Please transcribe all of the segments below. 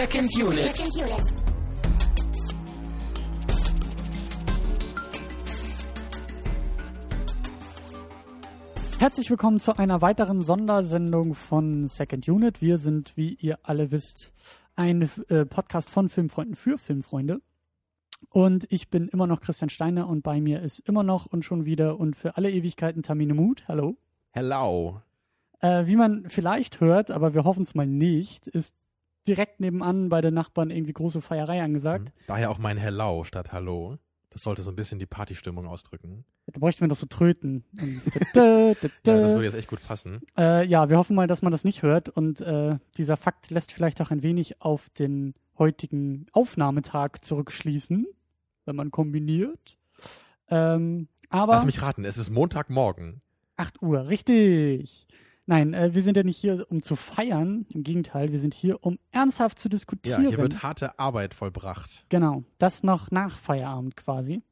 Second Unit. Second Unit. Herzlich willkommen zu einer weiteren Sondersendung von Second Unit. Wir sind, wie ihr alle wisst, ein äh, Podcast von Filmfreunden für Filmfreunde. Und ich bin immer noch Christian Steiner und bei mir ist immer noch und schon wieder und für alle Ewigkeiten Tamine Mut. Hallo. Hello. Äh, wie man vielleicht hört, aber wir hoffen es mal nicht, ist direkt nebenan bei den Nachbarn irgendwie große Feierei angesagt. Daher auch mein Hello statt Hallo. Das sollte so ein bisschen die Partystimmung ausdrücken. Da bräuchten wir doch so Tröten. Ja, das würde jetzt echt gut passen. Äh, ja, wir hoffen mal, dass man das nicht hört und äh, dieser Fakt lässt vielleicht auch ein wenig auf den heutigen Aufnahmetag zurückschließen, wenn man kombiniert. Ähm, aber Lass mich raten, es ist Montagmorgen. 8 Uhr, richtig. Nein, äh, wir sind ja nicht hier, um zu feiern. Im Gegenteil, wir sind hier, um ernsthaft zu Ja, diskutieren. hier wird harte Arbeit vollbracht. Genau, das noch nach Feierabend quasi.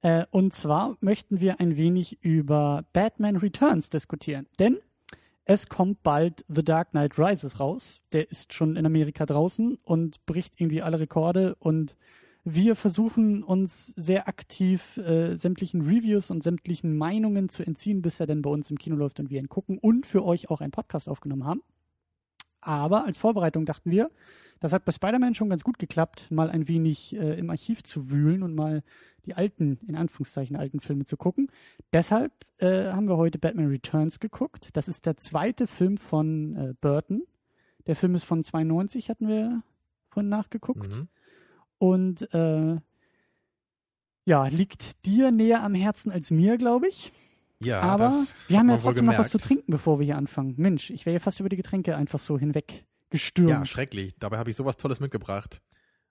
Äh, und zwar möchten wir ein wenig über Batman Returns diskutieren. Denn es kommt bald The Dark Knight Rises raus. Der ist schon in Amerika draußen und bricht irgendwie alle Rekorde. Und wir versuchen uns sehr aktiv äh, sämtlichen Reviews und sämtlichen Meinungen zu entziehen, bis er denn bei uns im Kino läuft und wir ihn gucken und für euch auch einen Podcast aufgenommen haben. Aber als Vorbereitung dachten wir, das hat bei Spider-Man schon ganz gut geklappt, mal ein wenig äh, im Archiv zu wühlen und mal die alten, in Anführungszeichen, alten Filme zu gucken. Deshalb äh, haben wir heute Batman Returns geguckt. Das ist der zweite Film von äh, Burton. Der Film ist von 92, hatten wir vorhin nachgeguckt. Mhm. Und äh, ja, liegt dir näher am Herzen als mir, glaube ich. Ja, Aber wir haben ja trotzdem noch was zu trinken, bevor wir hier anfangen. Mensch, ich wäre ja fast über die Getränke einfach so hinweg gestürmt. Ja, schrecklich. Dabei habe ich sowas Tolles mitgebracht.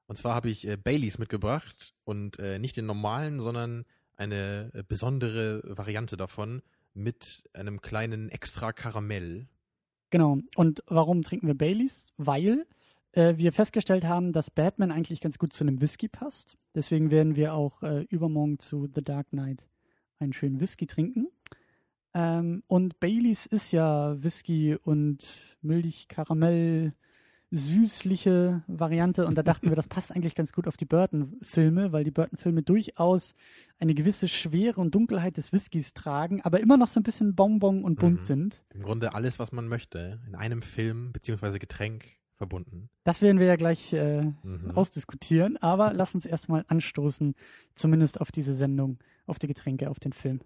Und zwar habe ich äh, Baileys mitgebracht und äh, nicht den normalen, sondern eine äh, besondere Variante davon mit einem kleinen extra Karamell. Genau. Und warum trinken wir Baileys? Weil äh, wir festgestellt haben, dass Batman eigentlich ganz gut zu einem Whisky passt. Deswegen werden wir auch äh, übermorgen zu The Dark Knight einen schönen Whisky trinken. Ähm, und Baileys ist ja Whisky und Milch, Karamell, süßliche Variante. Und da dachten wir, das passt eigentlich ganz gut auf die Burton-Filme, weil die Burton-Filme durchaus eine gewisse Schwere und Dunkelheit des Whiskys tragen, aber immer noch so ein bisschen Bonbon und bunt Mhm. sind. Im Grunde alles, was man möchte, in einem Film beziehungsweise Getränk verbunden. Das werden wir ja gleich äh, Mhm. ausdiskutieren, aber lass uns erstmal anstoßen, zumindest auf diese Sendung, auf die Getränke, auf den Film.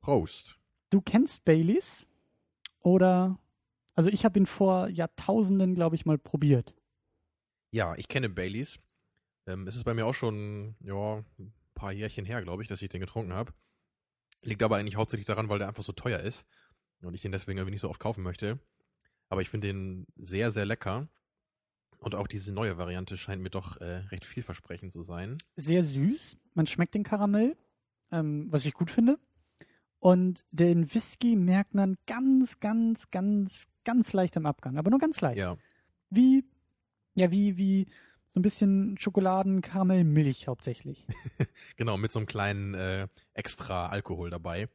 Prost. Du kennst Baileys oder also ich habe ihn vor Jahrtausenden, glaube ich, mal probiert. Ja, ich kenne Baileys. Ähm, es ist bei mir auch schon ja, ein paar Jährchen her, glaube ich, dass ich den getrunken habe. Liegt aber eigentlich hauptsächlich daran, weil der einfach so teuer ist und ich den deswegen irgendwie nicht so oft kaufen möchte. Aber ich finde den sehr, sehr lecker. Und auch diese neue Variante scheint mir doch äh, recht vielversprechend zu sein. Sehr süß, man schmeckt den Karamell, ähm, was ich gut finde. Und den Whisky merkt man ganz, ganz, ganz, ganz leicht im Abgang, aber nur ganz leicht. Ja, Wie, ja, wie, wie so ein bisschen Schokoladen, Karamell, Milch hauptsächlich. genau, mit so einem kleinen äh, extra Alkohol dabei.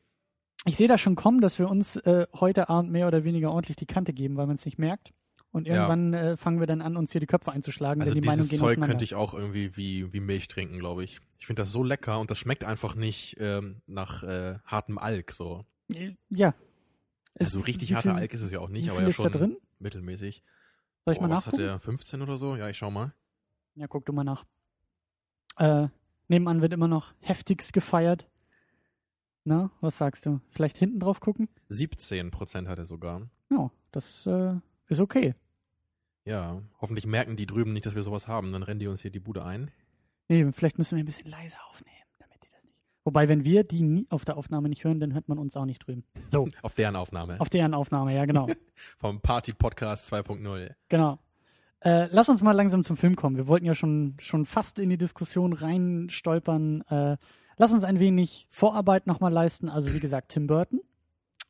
Ich sehe das schon kommen, dass wir uns äh, heute Abend mehr oder weniger ordentlich die Kante geben, weil man es nicht merkt. Und Ja. irgendwann äh, fangen wir dann an, uns hier die Köpfe einzuschlagen, Also denn die dieses gehen Zeug könnte ich auch irgendwie wie, wie Milch trinken, glaube ich. Ich finde das so lecker und das schmeckt einfach nicht ähm, nach äh, hartem Alk so. Äh, ja. Also richtig harter Alk ist es ja auch nicht, aber ja schon da drin? mittelmäßig. Soll ich Boah, mal was hat nachgucken? der? 15 oder so? Ja, ich schau mal. Ja, guck du mal nach. Äh, nebenan wird immer noch heftigst gefeiert. Na, was sagst du? Vielleicht hinten drauf gucken? 17 Prozent hat er sogar. Ja, das äh, ist okay. Ja, hoffentlich merken die drüben nicht, dass wir sowas haben. Dann rennen die uns hier die Bude ein. Nee, vielleicht müssen wir ein bisschen leiser aufnehmen, damit die das nicht. Wobei, wenn wir die nie auf der Aufnahme nicht hören, dann hört man uns auch nicht drüben. So, Auf deren Aufnahme. auf deren Aufnahme, ja, genau. Vom Party Podcast 2.0. Genau. Äh, lass uns mal langsam zum Film kommen. Wir wollten ja schon, schon fast in die Diskussion reinstolpern. Äh, lass uns ein wenig Vorarbeit nochmal leisten. Also wie gesagt, Tim Burton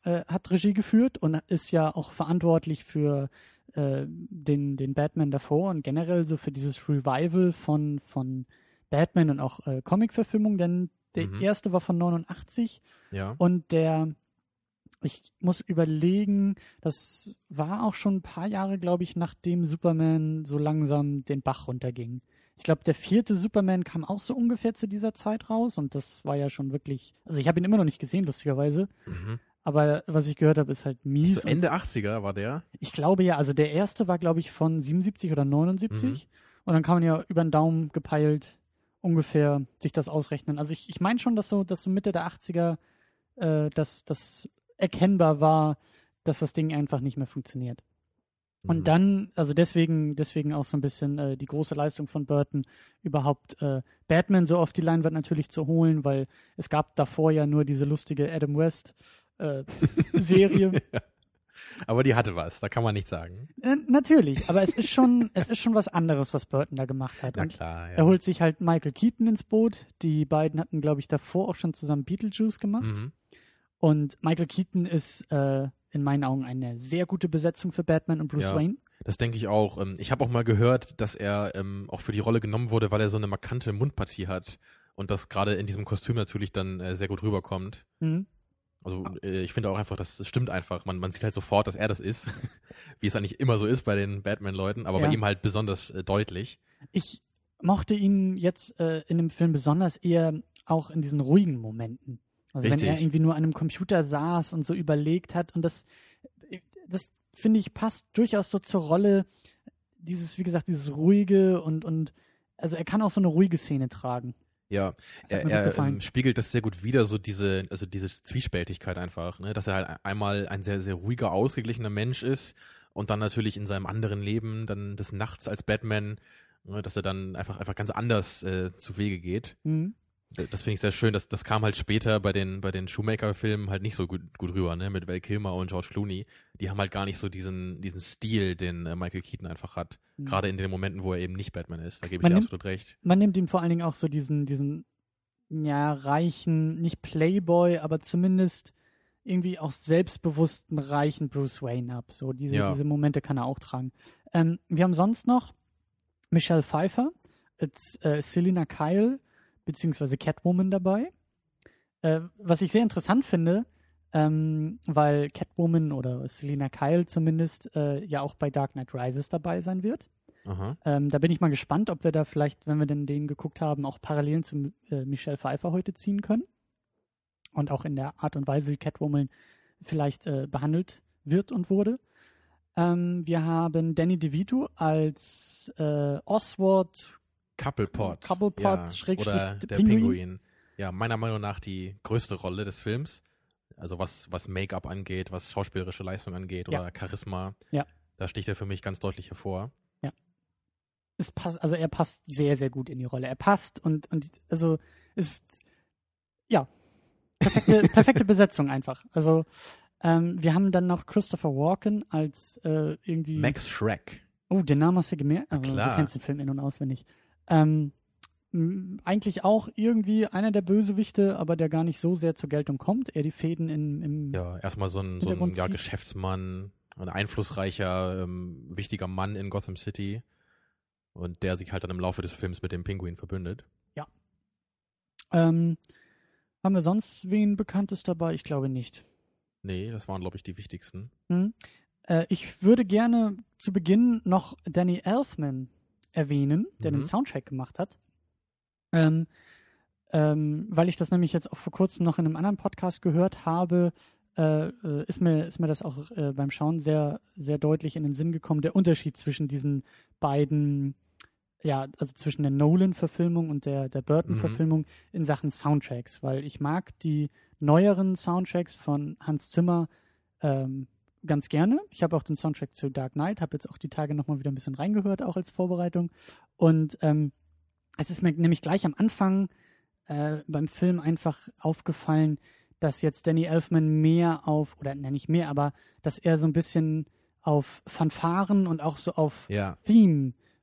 äh, hat Regie geführt und ist ja auch verantwortlich für äh, den, den Batman davor und generell so für dieses Revival von, von Batman und auch äh, Comic-Verfilmung, denn der Mhm. erste war von 89 Ja. und der ich muss überlegen, das war auch schon ein paar Jahre, glaube ich, nachdem Superman so langsam den Bach runterging. Ich glaube, der vierte Superman kam auch so ungefähr zu dieser Zeit raus und das war ja schon wirklich, also ich habe ihn immer noch nicht gesehen, lustigerweise. Mhm. Aber was ich gehört habe, ist halt mies. Also Ende 80er war der. Ich glaube ja, also der erste war, glaube ich, von 77 oder 79. Mhm. Und dann kann man ja über den Daumen gepeilt ungefähr sich das ausrechnen. Also ich, ich meine schon, dass so, dass so Mitte der 80er äh, dass das erkennbar war, dass das Ding einfach nicht mehr funktioniert. Und Mhm. dann, also deswegen, deswegen auch so ein bisschen äh, die große Leistung von Burton, überhaupt äh, Batman so auf die Leinwand natürlich zu holen, weil es gab davor ja nur diese lustige Adam West äh, Serie. Aber die hatte was, da kann man nichts sagen. äh, natürlich, aber es ist schon, es ist schon was anderes, was Burton da gemacht hat. Na Und klar, ja. er holt sich halt Michael Keaton ins Boot. Die beiden hatten, glaube ich, davor auch schon zusammen Beetlejuice gemacht. Mhm. Und Michael Keaton ist äh, in meinen Augen eine sehr gute Besetzung für Batman und Bruce Ja. Wayne. Das denke ich auch. Ähm, Ich habe auch mal gehört, dass er ähm, auch für die Rolle genommen wurde, weil er so eine markante Mundpartie hat und das gerade in diesem Kostüm natürlich dann äh, sehr gut rüberkommt. Mhm. Also äh, ich finde auch einfach, das das stimmt einfach. Man, man sieht halt sofort, dass er das ist, wie es eigentlich immer so ist bei den Batman-Leuten, aber Ja. bei ihm halt besonders äh, deutlich. Ich mochte ihn jetzt äh, in dem Film besonders eher auch in diesen ruhigen Momenten. Also wenn er Richtig. irgendwie nur an einem Computer saß und so überlegt hat und das, das finde ich passt durchaus so zur Rolle dieses, wie gesagt, dieses ruhige und und also er kann auch so eine ruhige Szene tragen. Ja, er, er ähm, spiegelt das sehr gut wider, so diese, also diese Zwiespältigkeit einfach, ne? dass er halt einmal ein sehr, sehr ruhiger, ausgeglichener Mensch ist und dann natürlich in seinem anderen Leben, dann des Nachts als Batman, ne? dass er dann einfach, einfach ganz anders äh, zu Wege geht. Mhm. Das finde ich sehr schön. Das, das kam halt später bei den, bei den Shoemaker-Filmen halt nicht so gut, gut rüber, ne? Mit Val Kilmer und George Clooney. Die haben halt gar nicht so diesen, diesen Stil, den äh, Michael Keaton einfach hat. Mhm. Gerade in den Momenten, wo er eben nicht Batman ist. Da gebe ich Man dir nimmt- absolut recht. Man nimmt ihm vor allen Dingen auch so diesen, diesen, ja, reichen, nicht Playboy, aber zumindest irgendwie auch selbstbewussten, reichen Bruce Wayne ab. So diese, Ja. diese Momente kann er auch tragen. Ähm, wir haben sonst noch Michelle Pfeiffer äh, Selina Kyle beziehungsweise Catwoman dabei. Äh, was ich sehr interessant finde, ähm, weil Catwoman oder Selina Kyle zumindest äh, ja auch bei Dark Knight Rises dabei sein wird. Ähm, da bin ich mal gespannt, ob wir da vielleicht, wenn wir denn den geguckt haben, auch Parallelen zu äh, Michelle Pfeiffer heute ziehen können. Und auch in der Art und Weise, wie Catwoman vielleicht äh, behandelt wird und wurde. Ähm, wir haben Danny DeVito als äh, Oswald. Couplepot. Couplepot, ja. Schrägstrich Oder der Pinguin. Pinguin. Ja, meiner Meinung nach die größte Rolle des Films. Also was, was Make-up angeht, was schauspielerische Leistung angeht Ja. oder Charisma. Ja. Da sticht er für mich ganz deutlich hervor. Es passt, also er passt sehr, sehr gut in die Rolle. Er passt und, und also ist ja perfekte, perfekte Besetzung einfach. Also ähm, wir haben dann noch Christopher Walken als äh, irgendwie. Max Shrek. Oh, den Namen hast du gemerkt. Also, klar. Du kennst den Film in- und auswendig. Ähm, eigentlich auch irgendwie einer der Bösewichte, aber der gar nicht so sehr zur Geltung kommt. Er die Fäden in, im. Ja, erstmal so ein, so ein ja. Geschäftsmann, ein einflussreicher, ähm, wichtiger Mann in Gotham City. Und der sich halt dann im Laufe des Films mit dem Pinguin verbündet. Ähm, haben wir sonst wen Bekanntes dabei? Ich glaube nicht. Nee, das waren, glaube ich, die wichtigsten. Hm? Äh, ich würde gerne zu Beginn noch Danny Elfman erwähnen, der Mhm. den Soundtrack gemacht hat. Ähm, ähm, weil ich das nämlich jetzt auch vor kurzem noch in einem anderen Podcast gehört habe, äh, äh, ist, mir, ist mir das auch äh, beim Schauen sehr, sehr deutlich in den Sinn gekommen, der Unterschied zwischen diesen beiden, ja, also zwischen der Nolan-Verfilmung und der, der Burton-Verfilmung in Sachen Soundtracks, weil ich mag die neueren Soundtracks von Hans Zimmer ähm, ganz gerne. Ich habe auch den Soundtrack zu Dark Knight, habe jetzt auch die Tage nochmal wieder ein bisschen reingehört, auch als Vorbereitung. Und ähm, es ist mir nämlich gleich am Anfang äh, beim Film einfach aufgefallen, dass jetzt Danny Elfman mehr auf, oder ne, nicht mehr, aber dass er so ein bisschen auf Fanfaren und auch so auf Ja,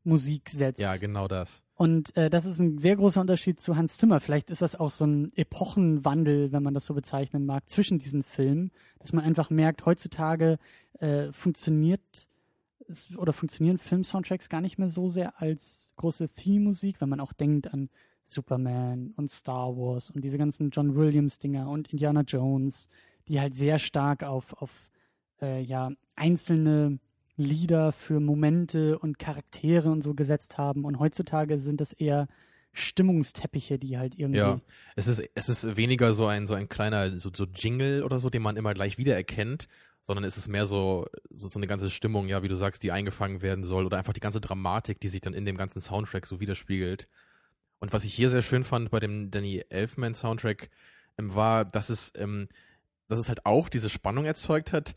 Theme-Musik setzt. ja, genau das. Und äh, das ist ein sehr großer Unterschied zu Hans Zimmer. Vielleicht ist das auch so ein Epochenwandel, wenn man das so bezeichnen mag, zwischen diesen Filmen, dass man einfach merkt, heutzutage äh, funktioniert oder funktionieren Film-Soundtracks gar nicht mehr so sehr als große Theme-Musik, wenn man auch denkt an Superman und Star Wars und diese ganzen John Williams-Dinger und Indiana Jones, die halt sehr stark auf, auf äh, ja, einzelne Lieder für Momente und Charaktere und so gesetzt haben. Und heutzutage sind das eher Stimmungsteppiche, die halt irgendwie. Ja, es ist, es ist weniger so ein, so ein kleiner, so, so Jingle oder so, den man immer gleich wiedererkennt, sondern es ist mehr so, so, so eine ganze Stimmung, ja, wie du sagst, die eingefangen werden soll oder einfach die ganze Dramatik, die sich dann in dem ganzen Soundtrack so widerspiegelt. Und was ich hier sehr schön fand bei dem Danny Elfman Soundtrack, ähm, war, dass es, ähm, dass es halt auch diese Spannung erzeugt hat,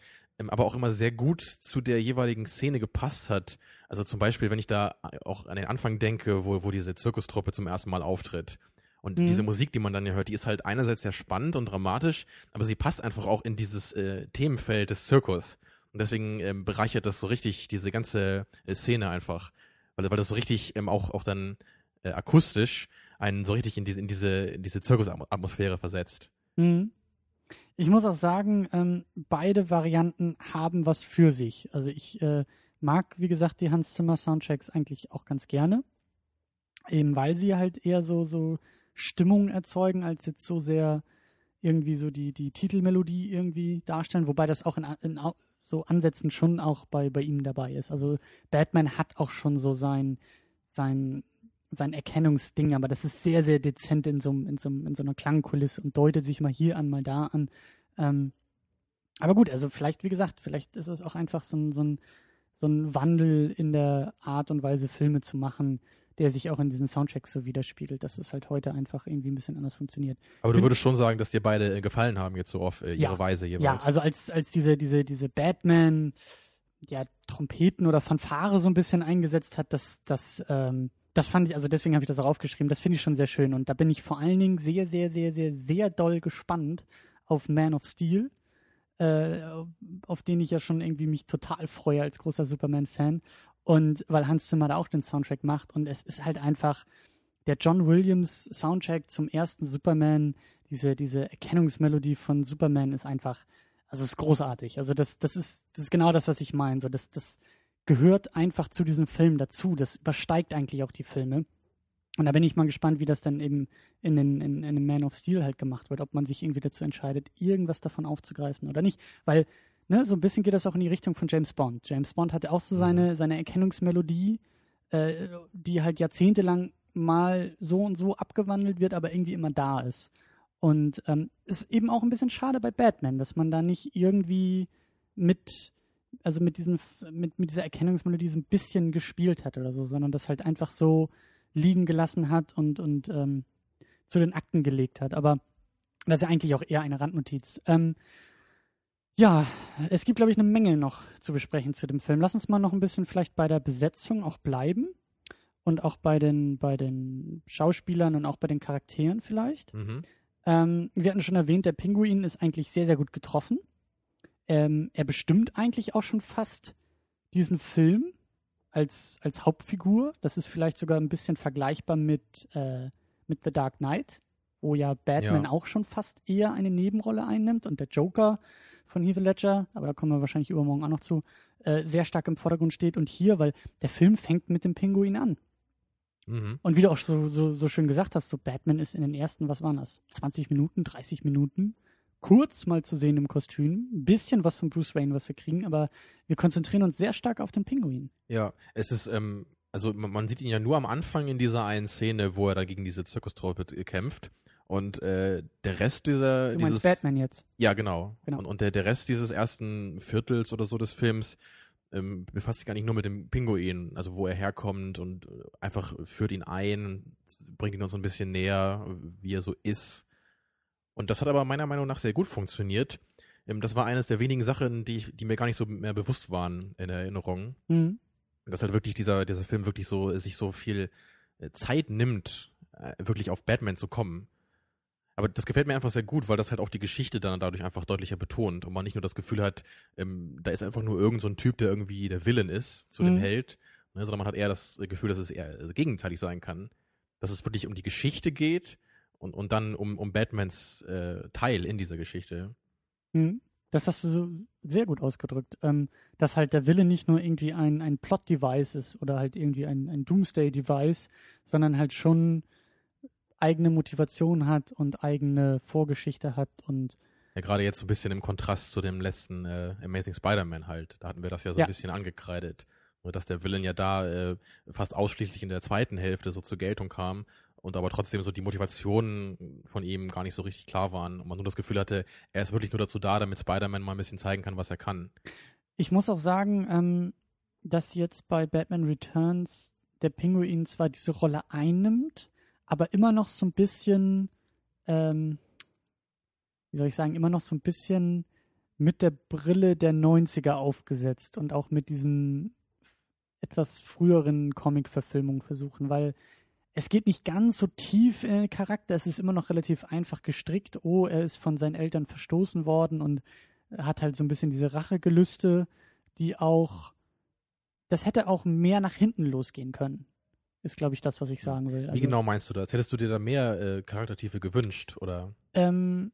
aber auch immer sehr gut zu der jeweiligen Szene gepasst hat. Also zum Beispiel, wenn ich da auch an den Anfang denke, wo, wo diese Zirkustruppe zum ersten Mal auftritt. Und mhm. diese Musik, die man dann ja hört, die ist halt einerseits sehr spannend und dramatisch, aber sie passt einfach auch in dieses äh, Themenfeld des Zirkus. Und deswegen ähm, bereichert das so richtig diese ganze äh, Szene einfach. Weil, weil das so richtig ähm, auch, auch dann äh, akustisch einen so richtig in diese, in diese, in diese Zirkusatmosphäre versetzt. Mhm. Ich muss auch sagen, ähm, beide Varianten haben was für sich. Also ich äh, mag, wie gesagt, die Hans Zimmer Soundtracks eigentlich auch ganz gerne. Eben weil sie halt eher so, so Stimmung erzeugen, als jetzt so sehr irgendwie so die, die Titelmelodie irgendwie darstellen, wobei das auch in, in so Ansätzen schon auch bei, bei ihm dabei ist. Also Batman hat auch schon so sein, sein, sein Erkennungsding, aber das ist sehr, sehr dezent in so, in so, in so einer Klangkulisse und deutet sich mal hier an, mal da an. Ähm, aber gut, also vielleicht, wie gesagt, vielleicht ist es auch einfach so ein, so ein so ein Wandel in der Art und Weise, Filme zu machen, der sich auch in diesen Soundtracks so widerspiegelt, dass es halt heute einfach irgendwie ein bisschen anders funktioniert. Aber du würdest schon sagen, dass dir beide äh, gefallen haben jetzt so auf äh, ihre ja, Weise jeweils. Ja, also als, als diese, diese, diese Batman, ja, Trompeten oder Fanfare so ein bisschen eingesetzt hat, das, das, ähm, das fand ich, also deswegen habe ich das auch aufgeschrieben, das finde ich schon sehr schön. Und da bin ich vor allen Dingen sehr, sehr, sehr, sehr, sehr doll gespannt auf Man of Steel äh, auf den ich ja schon irgendwie mich total freue als großer Superman-Fan. Und weil Hans Zimmer da auch den Soundtrack macht und es ist halt einfach der John Williams Soundtrack zum ersten Superman, diese, diese Erkennungsmelodie von Superman ist einfach, also ist großartig. Also das, das ist, das ist genau das, was ich meine. So, das, das gehört einfach zu diesem Film dazu. Das übersteigt eigentlich auch die Filme. Und da bin ich mal gespannt, wie das dann eben in, den, in, in einem Man of Steel halt gemacht wird, ob man sich irgendwie dazu entscheidet, irgendwas davon aufzugreifen oder nicht. Weil, ne, so ein bisschen geht das auch in die Richtung von James Bond. James Bond hatte auch so mhm. seine, seine Erkennungsmelodie, äh, die halt jahrzehntelang mal so und so abgewandelt wird, aber irgendwie immer da ist. Und ähm, ist eben auch ein bisschen schade bei Batman, dass man da nicht irgendwie mit, also mit diesen, mit, mit dieser Erkennungsmelodie so ein bisschen gespielt hat oder so, sondern das halt einfach so liegen gelassen hat und, und ähm, zu den Akten gelegt hat. Aber das ist ja eigentlich auch eher eine Randnotiz. Ähm, ja, es gibt, glaube ich, eine Menge noch zu besprechen zu dem Film. Lass uns mal noch ein bisschen vielleicht bei der Besetzung auch bleiben und auch bei den, bei den Schauspielern und auch bei den Charakteren vielleicht. Mhm. Ähm, wir hatten schon erwähnt, der Pinguin ist eigentlich sehr, sehr gut getroffen. Ähm, er bestimmt eigentlich auch schon fast diesen Film als, als Hauptfigur. Das ist vielleicht sogar ein bisschen vergleichbar mit, äh, mit The Dark Knight, wo ja Batman ja. auch schon fast eher eine Nebenrolle einnimmt und der Joker von Heath Ledger, aber da kommen wir wahrscheinlich übermorgen auch noch zu, äh, sehr stark im Vordergrund steht. Und hier, weil der Film fängt mit dem Pinguin an. Mhm. Und wie du auch so, so, so schön gesagt hast, so Batman ist in den ersten, was waren das, 20 Minuten, 30 Minuten kurz mal zu sehen im Kostüm. Ein bisschen was von Bruce Wayne, was wir kriegen, aber wir konzentrieren uns sehr stark auf den Pinguin. Ja, es ist, ähm, also man sieht ihn ja nur am Anfang in dieser einen Szene, wo er da gegen diese Zirkustruppe kämpft. Und äh, der Rest dieser. Du meinst dieses, Batman jetzt? Ja, genau. genau. Und, und der, der Rest dieses ersten Viertels oder so des Films ähm, befasst sich gar nicht nur mit dem Pinguin, also wo er herkommt und äh, einfach führt ihn ein, bringt ihn uns ein bisschen näher, wie er so ist. Und das hat aber meiner Meinung nach sehr gut funktioniert. Ähm, das war eines der wenigen Sachen, die, ich, die mir gar nicht so mehr bewusst waren in Erinnerung. Mhm. Dass halt wirklich dieser, dieser Film wirklich so, sich so viel äh, Zeit nimmt, äh, wirklich auf Batman zu kommen. Aber das gefällt mir einfach sehr gut, weil das halt auch die Geschichte dann dadurch einfach deutlicher betont und man nicht nur das Gefühl hat, ähm, da ist einfach nur irgend so ein Typ, der irgendwie der Villain ist zu mhm. dem Held, ne, sondern man hat eher das Gefühl, dass es eher gegenteilig sein kann. Dass es wirklich um die Geschichte geht und, und dann um, um Batmans äh, Teil in dieser Geschichte. Mhm. Das hast du so sehr gut ausgedrückt. Ähm, dass halt der Wille nicht nur irgendwie ein, ein Plot-Device ist oder halt irgendwie ein, ein Doomsday-Device, sondern halt schon eigene Motivation hat und eigene Vorgeschichte hat und Ja, gerade jetzt so ein bisschen im Kontrast zu dem letzten äh, Amazing Spider-Man halt. Da hatten wir das ja so Ja. ein bisschen angekreidet. Nur dass der Villain ja da äh, fast ausschließlich in der zweiten Hälfte so zur Geltung kam und aber trotzdem so die Motivationen von ihm gar nicht so richtig klar waren und man nur das Gefühl hatte, er ist wirklich nur dazu da, damit Spider-Man mal ein bisschen zeigen kann, was er kann. Ich muss auch sagen, ähm, dass jetzt bei Batman Returns der Pinguin zwar diese Rolle einnimmt, aber immer noch so ein bisschen, ähm, wie soll ich sagen, immer noch so ein bisschen mit der Brille der 90er aufgesetzt und auch mit diesen etwas früheren Comic-Verfilmungen versuchen, weil es geht nicht ganz so tief in den Charakter, es ist immer noch relativ einfach gestrickt. Oh, er ist von seinen Eltern verstoßen worden und hat halt so ein bisschen diese Rachegelüste, die auch, das hätte auch mehr nach hinten losgehen können. Ist, glaube ich, das, was ich sagen will. Wie Also, genau meinst du das? Hättest du dir da mehr äh, Charaktertiefe gewünscht oder? Ähm,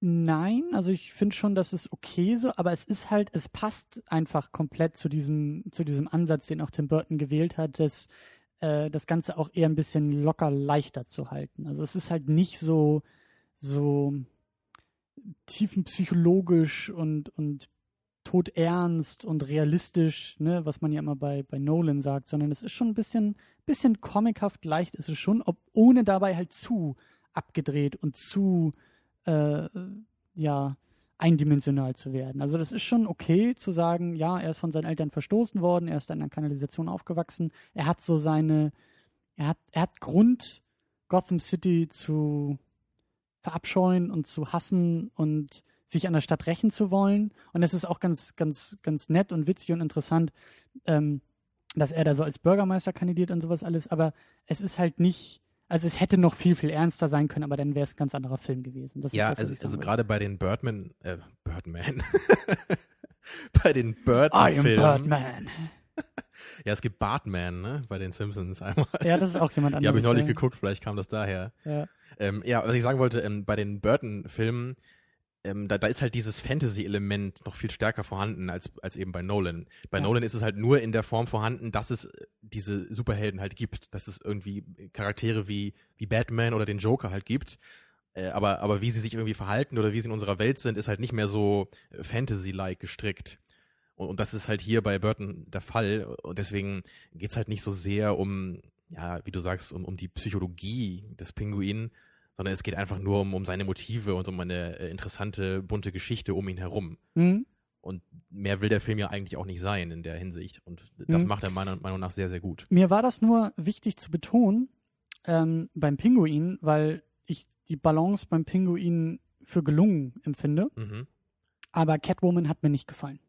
nein, also ich finde schon, dass es okay so, aber es ist halt, es passt einfach komplett zu diesem, zu diesem Ansatz, den auch Tim Burton gewählt hat, das, äh, das Ganze auch eher ein bisschen locker leichter zu halten. Also es ist halt nicht so, so tiefenpsychologisch und, und todernst und realistisch, ne, was man ja immer bei, bei Nolan sagt, sondern es ist schon ein bisschen, bisschen comichaft leicht ist es schon, ob, ohne dabei halt zu abgedreht und zu äh, ja, eindimensional zu werden. Also das ist schon okay zu sagen, ja, er ist von seinen Eltern verstoßen worden, er ist in einer Kanalisation aufgewachsen, er hat so seine, er hat, er hat Grund, Gotham City zu verabscheuen und zu hassen und sich an der Stadt rächen zu wollen. Und es ist auch ganz, ganz, ganz nett und witzig und interessant, ähm, dass er da so als Bürgermeister kandidiert und sowas alles. Aber es ist halt nicht, also es hätte noch viel, viel ernster sein können, aber dann wäre es ein ganz anderer Film gewesen. Das ja, das, also, also gerade bei den Birdman, äh, Birdman. bei den I am Birdman-Filmen. Birdman. Ja, es gibt Bartman, ne? Bei den Simpsons einmal. Ja, das ist auch jemand anderes. Die habe ich neulich ja. geguckt, vielleicht kam das daher. Ja. Ähm, ja, was ich sagen wollte, ähm, bei den Burton-Filmen, ähm, da, da ist halt dieses Fantasy-Element noch viel stärker vorhanden als, als eben bei Nolan. Bei Ja. Nolan ist es halt nur in der Form vorhanden, dass es äh, diese Superhelden halt gibt, dass es irgendwie Charaktere wie, wie Batman oder den Joker halt gibt. Äh, aber, aber wie sie sich irgendwie verhalten oder wie sie in unserer Welt sind, ist halt nicht mehr so äh, Fantasy-like gestrickt. Und, und das ist halt hier bei Burton der Fall. Und deswegen geht's halt nicht so sehr um, ja, wie du sagst, um, um die Psychologie des Pinguinen, sondern es geht einfach nur um, um seine Motive und um eine äh, interessante, bunte Geschichte um ihn herum. Hm? Und mehr will der Film ja eigentlich auch nicht sein in der Hinsicht. Und das Mhm. macht er meiner Meinung nach sehr, sehr gut. Mir war das nur wichtig zu betonen ähm, beim Pinguin, weil ich die Balance beim Pinguin für gelungen empfinde. Mhm. Aber Catwoman hat mir nicht gefallen.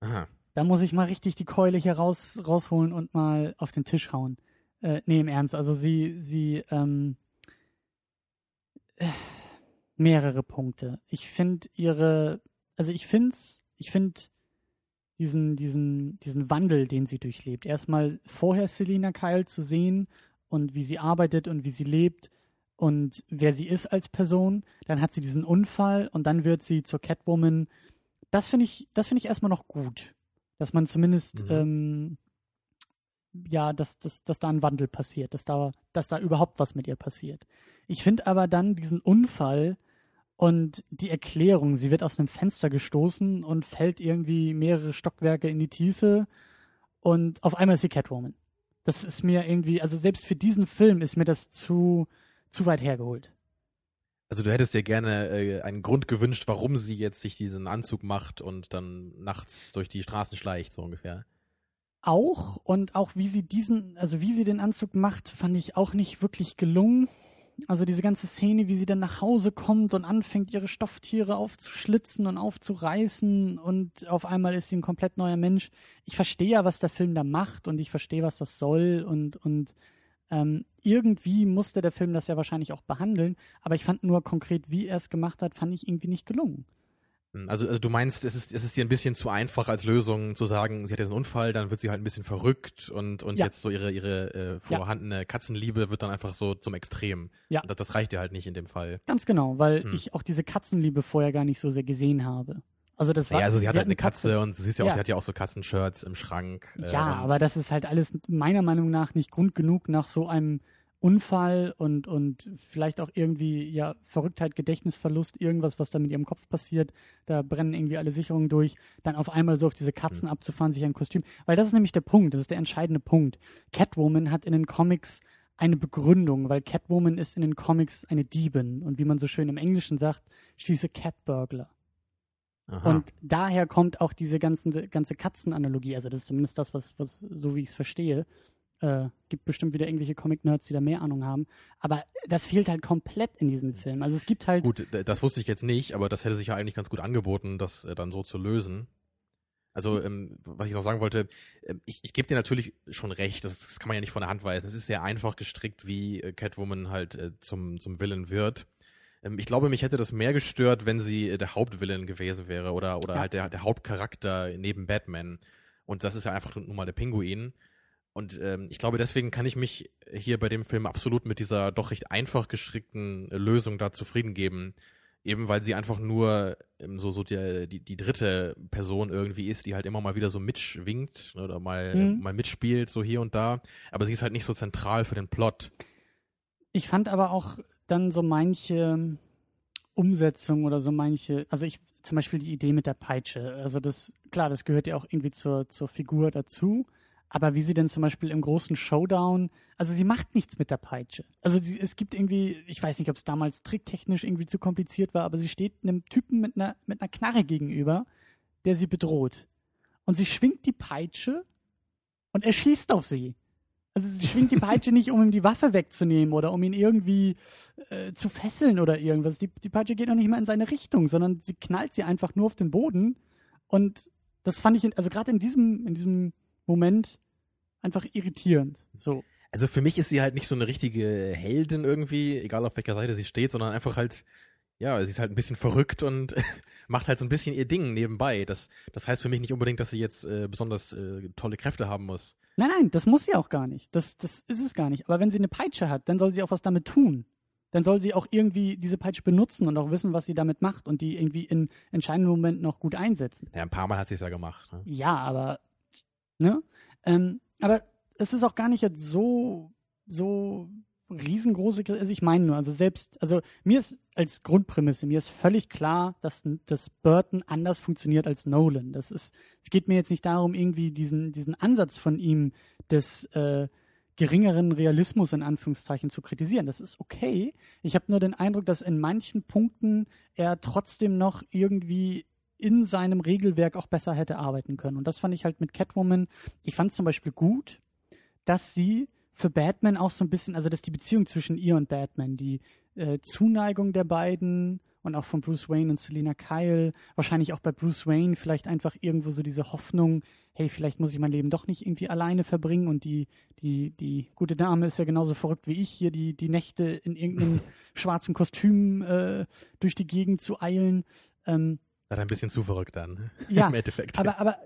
Aha. Da muss ich mal richtig die Keule hier raus, rausholen und mal auf den Tisch hauen. Äh, nee, im Ernst. Also sie, sie, ähm, äh, mehrere Punkte. Ich finde ihre, also ich find's, ich finde diesen, diesen, diesen Wandel, den sie durchlebt. Erstmal vorher Selina Kyle zu sehen und wie sie arbeitet und wie sie lebt und wer sie ist als Person. Dann hat sie diesen Unfall und dann wird sie zur Catwoman. Das finde ich, das finde ich erstmal noch gut. Dass man zumindest, Mhm. ähm, ja, dass, dass, dass da ein Wandel passiert, dass da, dass da überhaupt was mit ihr passiert. Ich finde aber dann diesen Unfall und die Erklärung, sie wird aus einem Fenster gestoßen und fällt irgendwie mehrere Stockwerke in die Tiefe und auf einmal ist sie Catwoman. Das ist mir irgendwie, also selbst für diesen Film ist mir das zu, zu weit hergeholt. Also du hättest dir gerne äh, einen Grund gewünscht, warum sie jetzt sich diesen Anzug macht und dann nachts durch die Straßen schleicht, so ungefähr. Auch und auch wie sie diesen, also wie sie den Anzug macht, fand ich auch nicht wirklich gelungen. Also diese ganze Szene, wie sie dann nach Hause kommt und anfängt, ihre Stofftiere aufzuschlitzen und aufzureißen und auf einmal ist sie ein komplett neuer Mensch. Ich verstehe ja, was der Film da macht und ich verstehe, was das soll und, und ähm, irgendwie musste der Film das ja wahrscheinlich auch behandeln, aber ich fand nur konkret, wie er es gemacht hat, fand ich irgendwie nicht gelungen. Hm, Also, also du meinst, es ist, es ist dir ein bisschen zu einfach als Lösung zu sagen, sie hat jetzt einen Unfall, dann wird sie halt ein bisschen verrückt und, und Ja. jetzt so ihre, ihre äh, vorhandene Katzenliebe wird dann einfach so zum Extrem. Ja. Das, das reicht dir halt nicht in dem Fall. Ganz genau, weil Hm. ich auch diese Katzenliebe vorher gar nicht so sehr gesehen habe. Also das war Ja, also sie hat halt eine eine Katze und du siehst ja auch, Ja. sie hat ja auch so Katzenshirts im Schrank. äh, Ja, aber das ist halt alles meiner Meinung nach nicht Grund genug, nach so einem Unfall und, und vielleicht auch irgendwie, ja, Verrücktheit, Gedächtnisverlust, irgendwas, was da mit ihrem Kopf passiert. Da brennen irgendwie alle Sicherungen durch. Dann auf einmal so auf diese Katzen mhm. abzufahren, sich ein Kostüm. Weil das ist nämlich der Punkt, das ist der entscheidende Punkt. Catwoman hat in den Comics eine Begründung, weil Catwoman ist in den Comics eine Diebin und wie man so schön im Englischen sagt, a cat burglar. Aha. Und daher kommt auch diese ganzen, ganze Katzenanalogie. Also das ist zumindest das, was, was so wie ich es verstehe. Äh, gibt bestimmt wieder irgendwelche Comic-Nerds, die da mehr Ahnung haben. Aber das fehlt halt komplett in diesem Film. Also es gibt halt. Gut, das wusste ich jetzt nicht, aber das hätte sich ja eigentlich ganz gut angeboten, das äh, dann so zu lösen. Also, ähm, was ich noch sagen wollte, äh, ich, ich gebe dir natürlich schon recht, das, das, kann man ja nicht von der Hand weisen. Es ist sehr einfach gestrickt, wie äh, Catwoman halt äh, zum, zum Villain wird. Ähm, ich glaube, mich hätte das mehr gestört, wenn sie äh, der Hauptvillain gewesen wäre oder, oder ja. halt der, der Hauptcharakter neben Batman. Und das ist ja einfach nun mal der Pinguin. Und ähm, ich glaube, deswegen kann ich mich hier bei dem Film absolut mit dieser doch recht einfach gestrickten äh, Lösung da zufrieden geben. Eben weil sie einfach nur ähm, so, so die, die, die dritte Person irgendwie ist, die halt immer mal wieder so mitschwingt ne, oder mal, mhm. mal mitspielt, so hier und da. Aber sie ist halt nicht so zentral für den Plot. Ich fand aber auch dann so manche Umsetzung oder so manche, also ich zum Beispiel die Idee mit der Peitsche. Also das, klar, das gehört ja auch irgendwie zur, zur Figur dazu. Aber wie sie denn zum Beispiel im großen Showdown, also sie macht nichts mit der Peitsche. Also sie, es gibt irgendwie, ich weiß nicht, ob es damals tricktechnisch irgendwie zu kompliziert war, aber sie steht einem Typen mit einer, mit einer Knarre gegenüber, der sie bedroht. Und sie schwingt die Peitsche und er schießt auf sie. Also sie schwingt die Peitsche nicht, um ihm die Waffe wegzunehmen oder um ihn irgendwie äh, zu fesseln oder irgendwas. Die, die Peitsche geht noch nicht mal in seine Richtung, sondern sie knallt sie einfach nur auf den Boden. Und das fand ich, in, also gerade in diesem, in diesem Moment einfach irritierend. So. Also für mich ist sie halt nicht so eine richtige Heldin irgendwie, egal auf welcher Seite sie steht, sondern einfach halt, ja, sie ist halt ein bisschen verrückt und macht halt so ein bisschen ihr Ding nebenbei. Das, das heißt für mich nicht unbedingt, dass sie jetzt äh, besonders äh, tolle Kräfte haben muss. Nein, nein, das muss sie auch gar nicht. Das, das ist es gar nicht. Aber wenn sie eine Peitsche hat, dann soll sie auch was damit tun. Dann soll sie auch irgendwie diese Peitsche benutzen und auch wissen, was sie damit macht und die irgendwie in entscheidenden Momenten noch gut einsetzen. Ja, ein paar Mal hat sie es ja gemacht. Ne? Ja, aber Ne? Ähm, aber es ist auch gar nicht jetzt so, so riesengroße, also ich meine nur, also selbst, also mir ist als Grundprämisse, mir ist völlig klar, dass, dass Burton anders funktioniert als Nolan. Das ist, es geht mir jetzt nicht darum, irgendwie diesen, diesen Ansatz von ihm des äh, geringeren Realismus in Anführungszeichen zu kritisieren. Das ist okay. Ich habe nur den Eindruck, dass in manchen Punkten er trotzdem noch irgendwie in seinem Regelwerk auch besser hätte arbeiten können. Und das fand ich halt mit Catwoman. Ich fand zum Beispiel gut, dass sie für Batman auch so ein bisschen, also dass die Beziehung zwischen ihr und Batman, die äh, Zuneigung der beiden und auch von Bruce Wayne und Selina Kyle, wahrscheinlich auch bei Bruce Wayne vielleicht einfach irgendwo so diese Hoffnung, hey, vielleicht muss ich mein Leben doch nicht irgendwie alleine verbringen und die, die, die gute Dame ist ja genauso verrückt wie ich, hier die, die Nächte in irgendeinem schwarzen Kostüm äh, durch die Gegend zu eilen. Ähm, war ein bisschen zu verrückt dann. Ja, im Endeffekt. Aber, aber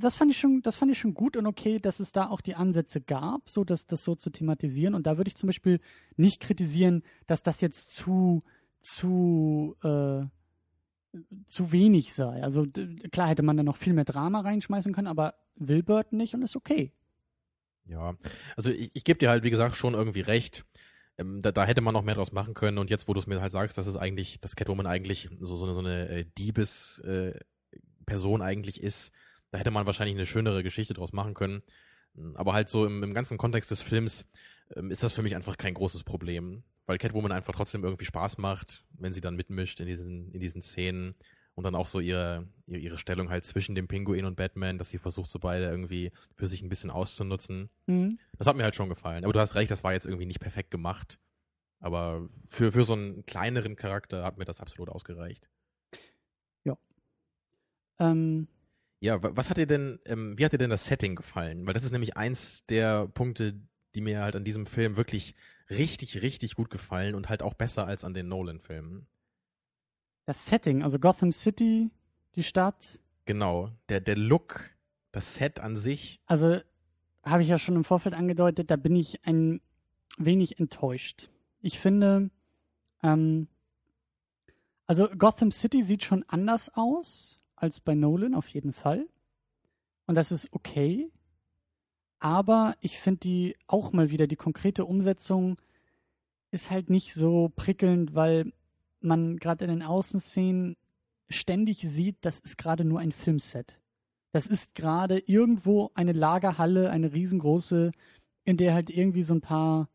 das fand ich schon, das fand ich schon gut und okay, dass es da auch die Ansätze gab, so das, das so zu thematisieren. Und da würde ich zum Beispiel nicht kritisieren, dass das jetzt zu, zu, äh, zu wenig sei. Also klar hätte man da noch viel mehr Drama reinschmeißen können, aber will Bird nicht und ist okay. Ja, also ich, ich gebe dir halt, wie gesagt, schon irgendwie recht ähm, da, da hätte man noch mehr draus machen können. Und jetzt, wo du es mir halt sagst, dass es eigentlich, dass Catwoman eigentlich so, so eine, so eine äh, Diebes-Person äh, eigentlich ist, da hätte man wahrscheinlich eine schönere Geschichte draus machen können. Aber halt so im, im ganzen Kontext des Films ähm, ist das für mich einfach kein großes Problem, weil Catwoman einfach trotzdem irgendwie Spaß macht, wenn sie dann mitmischt in diesen, in diesen Szenen und dann auch so ihre, ihre Stellung halt zwischen dem Pinguin und Batman, dass sie versucht, so beide irgendwie für sich ein bisschen auszunutzen. Mhm. Das hat mir halt schon gefallen. Aber du hast recht, das war jetzt irgendwie nicht perfekt gemacht. Aber für, für so einen kleineren Charakter hat mir das absolut ausgereicht. Ja. Ähm. Ja, was hat dir denn, ähm, wie hat dir denn das Setting gefallen? Weil das ist nämlich eins der Punkte, die mir halt an diesem Film wirklich richtig, richtig gut gefallen und halt auch besser als an den Nolan-Filmen das Setting, also Gotham City, die Stadt. Genau, der, der Look, das Set an sich. Also habe ich ja schon im Vorfeld angedeutet, da bin ich ein wenig enttäuscht. Ich finde, ähm, also Gotham City sieht schon anders aus als bei Nolan auf jeden Fall. Und das ist okay. Aber ich finde die auch mal wieder, die konkrete Umsetzung ist halt nicht so prickelnd, weil man gerade in den Außenszenen ständig sieht, das ist gerade nur ein Filmset. Das ist gerade irgendwo eine Lagerhalle, eine riesengroße, in der halt irgendwie so ein paar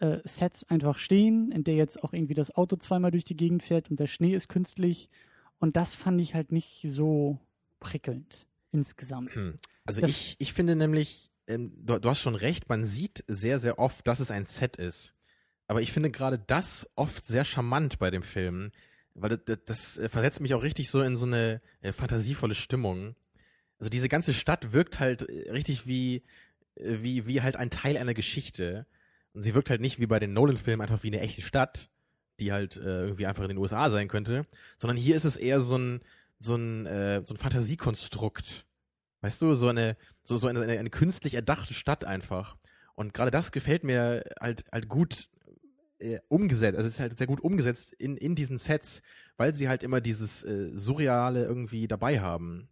äh, Sets einfach stehen, in der jetzt auch irgendwie das Auto zweimal durch die Gegend fährt und der Schnee ist künstlich. Und das fand ich halt nicht so prickelnd insgesamt. Hm. Also ich, ich finde nämlich, ähm, du, du hast schon recht, man sieht sehr, sehr oft, dass es ein Set ist. Aber ich finde gerade das oft sehr charmant bei dem Film, weil das, das äh, versetzt mich auch richtig so in so eine äh, fantasievolle Stimmung. Also diese ganze Stadt wirkt halt äh, richtig wie, wie, wie halt ein Teil einer Geschichte. Und sie wirkt halt nicht wie bei den Nolan-Filmen einfach wie eine echte Stadt, die halt äh, irgendwie einfach in den USA sein könnte, sondern hier ist es eher so ein, so ein, äh, so ein Fantasiekonstrukt. Weißt du, so eine, so, so eine, eine künstlich erdachte Stadt einfach. Und gerade das gefällt mir halt, halt gut äh, umgesetzt, also es ist halt sehr gut umgesetzt in, in diesen Sets, weil sie halt immer dieses äh, Surreale irgendwie dabei haben.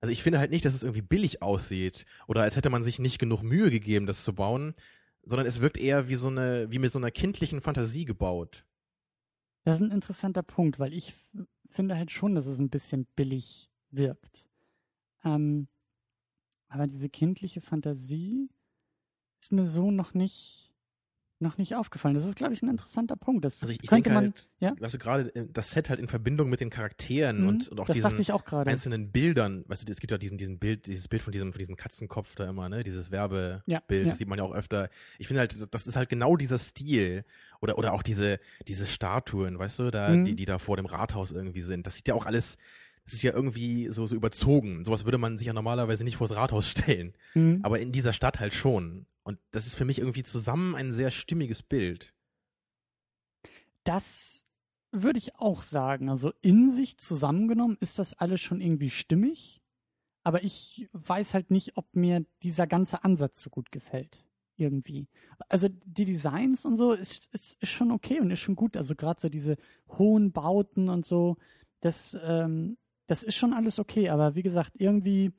Also ich finde halt nicht, dass es irgendwie billig aussieht oder als hätte man sich nicht genug Mühe gegeben, das zu bauen, sondern es wirkt eher wie so eine, wie mit so einer kindlichen Fantasie gebaut. Das ist ein interessanter Punkt, weil ich finde halt schon, dass es ein bisschen billig wirkt. Ähm, aber diese kindliche Fantasie ist mir so noch nicht noch nicht aufgefallen. Das ist, glaube ich, ein interessanter Punkt. Das also ich, ich könnte denke man, halt, ja? weißt du, gerade äh, das Set halt in Verbindung mit den Charakteren Mhm, und, und auch das diesen ich auch gerade. einzelnen Bildern, weißt du, es gibt ja diesen, diesen Bild, dieses Bild von diesem, von diesem Katzenkopf da immer, ne, dieses Werbebild, Ja, ja. das sieht man ja auch öfter. Ich finde halt, das ist halt genau dieser Stil oder, oder auch diese, diese Statuen, weißt du, da, Mhm. die, die da vor dem Rathaus irgendwie sind. Das sieht ja auch alles, das ist ja irgendwie so, so überzogen. Sowas würde man sich ja normalerweise nicht vors Rathaus stellen. Mhm. Aber in dieser Stadt halt schon. Und das ist für mich irgendwie zusammen ein sehr stimmiges Bild. Das würde ich auch sagen. Also in sich zusammengenommen ist das alles schon irgendwie stimmig. Aber ich weiß halt nicht, ob mir dieser ganze Ansatz so gut gefällt. Irgendwie. Also die Designs und so ist, ist, ist schon okay und ist schon gut. Also gerade so diese hohen Bauten und so, das, ähm, das ist schon alles okay. Aber wie gesagt, irgendwie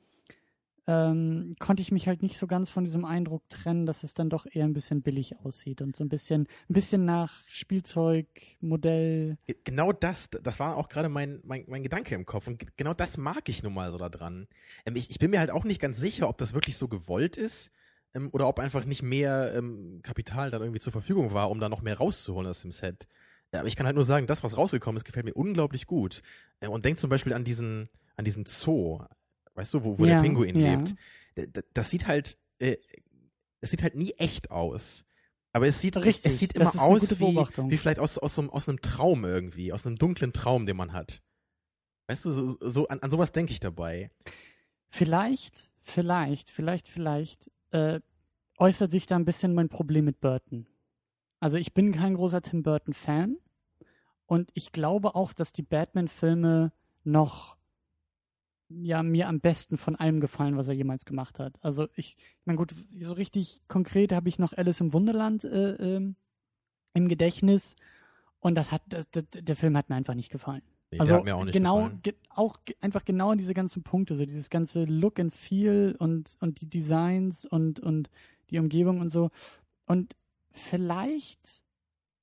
ähm, konnte ich mich halt nicht so ganz von diesem Eindruck trennen, dass es dann doch eher ein bisschen billig aussieht und so ein bisschen, ein bisschen nach Spielzeug, Modell. Genau das, das war auch gerade mein, mein, mein Gedanke im Kopf. Und ge- genau das mag ich nun mal so da dran. Ähm, ich, ich bin mir halt auch nicht ganz sicher, ob das wirklich so gewollt ist ähm, oder ob einfach nicht mehr ähm, Kapital dann irgendwie zur Verfügung war, um da noch mehr rauszuholen aus dem Set. Aber ich kann halt nur sagen, das, was rausgekommen ist, gefällt mir unglaublich gut. Äh, und denk zum Beispiel an diesen, an diesen Zoo, weißt du, wo, wo Ja, der Pinguin ja. lebt. D- d- Das sieht halt, äh, es sieht halt nie echt aus. Aber es sieht, Richtig, es sieht das immer aus wie, wie vielleicht aus, aus, so, einem- aus einem Traum irgendwie, aus einem dunklen Traum, den man hat. Weißt du, so, so an, an sowas denke ich dabei. Vielleicht, vielleicht, vielleicht, vielleicht äh, äußert sich da ein bisschen mein Problem mit Burton. Also ich bin kein großer Tim Burton-Fan und ich glaube auch, dass die Batman-Filme noch ja mir am besten von allem gefallen, was er jemals gemacht hat. Also ich, ich meine gut, so richtig konkret habe ich noch Alice im Wunderland äh, ähm, im Gedächtnis und das hat das, das, der Film hat mir einfach nicht gefallen. Nee, Also mir auch nicht genau, ge auch einfach genau diese ganzen Punkte, so dieses ganze Look and Feel und, und die Designs und, und die Umgebung und so. Und vielleicht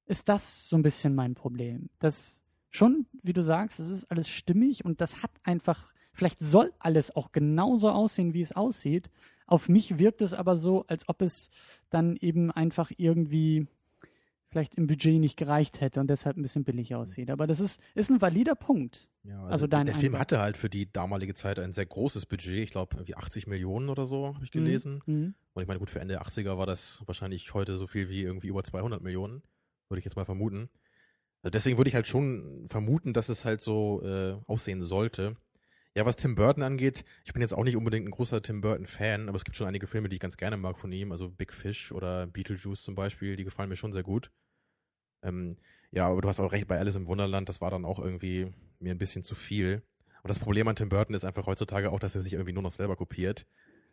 ist das so ein bisschen mein Problem. Das schon, wie du sagst, es ist alles stimmig und das hat einfach, vielleicht soll alles auch genauso aussehen, wie es aussieht. Auf mich wirkt es aber so, als ob es dann eben einfach irgendwie vielleicht im Budget nicht gereicht hätte und deshalb ein bisschen billig aussieht. Aber das ist, ist ein valider Punkt. Ja, also also dein der Film Eindruck. hatte halt für die damalige Zeit ein sehr großes Budget. Ich glaube, irgendwie 80 Millionen oder so, habe ich Mhm. gelesen. Mhm. Und ich meine, gut, für Ende der 80er war das wahrscheinlich heute so viel wie irgendwie über 200 Millionen. Würde ich jetzt mal vermuten. Also deswegen würde ich halt schon vermuten, dass es halt so äh, aussehen sollte. Ja, was Tim Burton angeht, ich bin jetzt auch nicht unbedingt ein großer Tim Burton-Fan, aber es gibt schon einige Filme, die ich ganz gerne mag von ihm. Also Big Fish oder Beetlejuice zum Beispiel, die gefallen mir schon sehr gut. Ähm, ja, aber du hast auch recht, bei Alice im Wunderland, das war dann auch irgendwie mir ein bisschen zu viel. Und das Problem an Tim Burton ist einfach heutzutage auch, dass er sich irgendwie nur noch selber kopiert.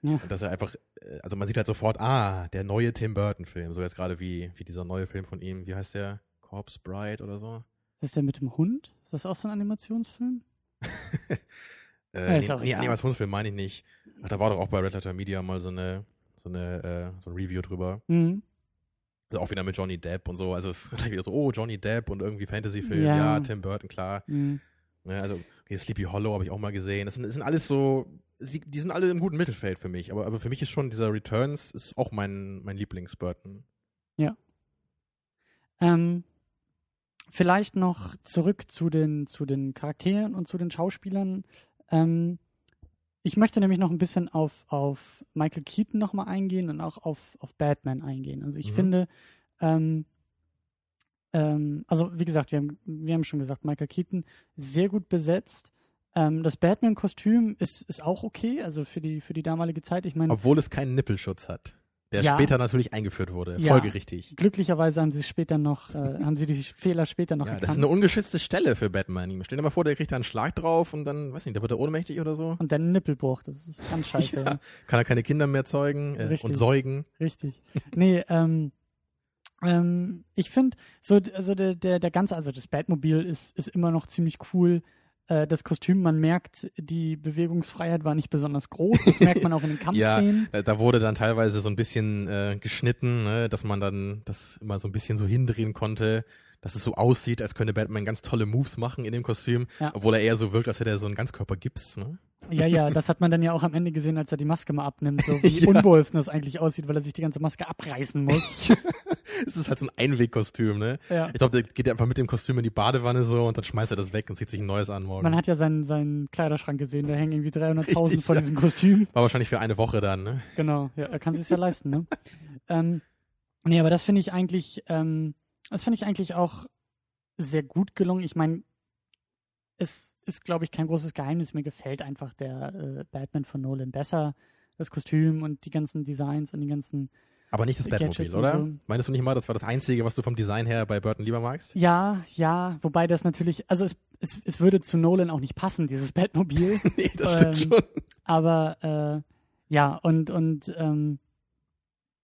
Ja. Und dass er einfach, äh, also man sieht halt sofort, ah, der neue Tim Burton-Film. So jetzt gerade wie, wie dieser neue Film von ihm, wie heißt der? Corpse Bride oder so? Ist der mit dem Hund? Ist das auch so ein Animationsfilm? Äh, ist nee, auch nee. Animationsfilm meine ich nicht. Ach, da war doch auch bei Red Letter Media mal so eine, so eine äh, so ein Review drüber. Mhm. Also auch wieder mit Johnny Depp und so. Also es ist gleich wieder so, oh, Johnny Depp und irgendwie Fantasy-Film. Ja. Ja. Tim Burton, klar. Mhm. Ja, also okay, Sleepy Hollow habe ich auch mal gesehen. Das sind, das sind alles so, die sind alle im guten Mittelfeld für mich. Aber, aber für mich ist schon dieser Returns ist auch mein, mein Lieblings-Burton. Ähm, vielleicht noch zurück zu den, zu den Charakteren und zu den Schauspielern. Ähm, ich möchte nämlich noch ein bisschen auf, auf Michael Keaton nochmal eingehen und auch auf, auf Batman eingehen. Also ich Mhm. finde, ähm, ähm, also wie gesagt, wir haben, wir haben schon gesagt, Michael Keaton sehr gut besetzt. Ähm, das Batman-Kostüm ist, ist auch okay, also für die, für die damalige Zeit. Ich meine, Obwohl es keinen Nippelschutz hat. Der Ja. später natürlich eingeführt wurde. Ja. Folgerichtig. glücklicherweise haben sie später noch, äh, haben sie die Fehler später noch Ja, erkannt. das ist eine ungeschützte Stelle für Batman. Stell dir mal vor, der kriegt da einen Schlag drauf und dann, weiß nicht, der wird er ohnmächtig oder so. Und dann Nippelbruch, das ist ganz scheiße. ja. Kann er keine Kinder mehr zeugen äh, und säugen. Richtig. Nee, ähm, ähm, ich finde, so, also der, der, der ganze, also das Batmobil ist, ist immer noch ziemlich cool. Äh, das Kostüm, man merkt, die Bewegungsfreiheit war nicht besonders groß. Das merkt man auch in den Kampfszenen. Äh, Da wurde dann teilweise so ein bisschen äh, geschnitten, ne, dass man dann das immer so ein bisschen so hindrehen konnte, dass es so aussieht, als könnte Batman ganz tolle Moves machen in dem Kostüm, Ja. obwohl er eher so wirkt, als hätte er so einen Ganzkörpergips. Ne? Ja, ja, das hat man dann ja auch am Ende gesehen, als er die Maske mal abnimmt, so wie Ja. unbeholfen das eigentlich aussieht, weil er sich die ganze Maske abreißen muss. Es ist halt so ein Einwegkostüm, ne? Ja. Ich glaube, der geht einfach mit dem Kostüm in die Badewanne so und dann schmeißt er das weg und zieht sich ein neues an morgen. Man hat ja seinen, seinen Kleiderschrank gesehen, da hängen irgendwie 300.000 Richtig, von ja. diesem Kostüm. War wahrscheinlich für eine Woche dann, ne? Genau, ja, er kann sich ja leisten, ne? ähm, nee, aber das finde ich eigentlich, ähm, das finde ich eigentlich auch sehr gut gelungen. Ich meine, es ist, glaube ich, kein großes Geheimnis. Mir gefällt einfach der äh, Batman von Nolan besser. Das Kostüm und die ganzen Designs und die ganzen. Aber nicht das Gadgets Batmobil, und oder? so. Meinst du nicht mal, das war das Einzige, was du vom Design her bei Burton lieber magst? Ja, ja, wobei das natürlich, also es, es, es würde zu Nolan auch nicht passen, dieses Batmobil. nee, das stimmt Ähm, schon. Aber äh, ja, und, und ähm,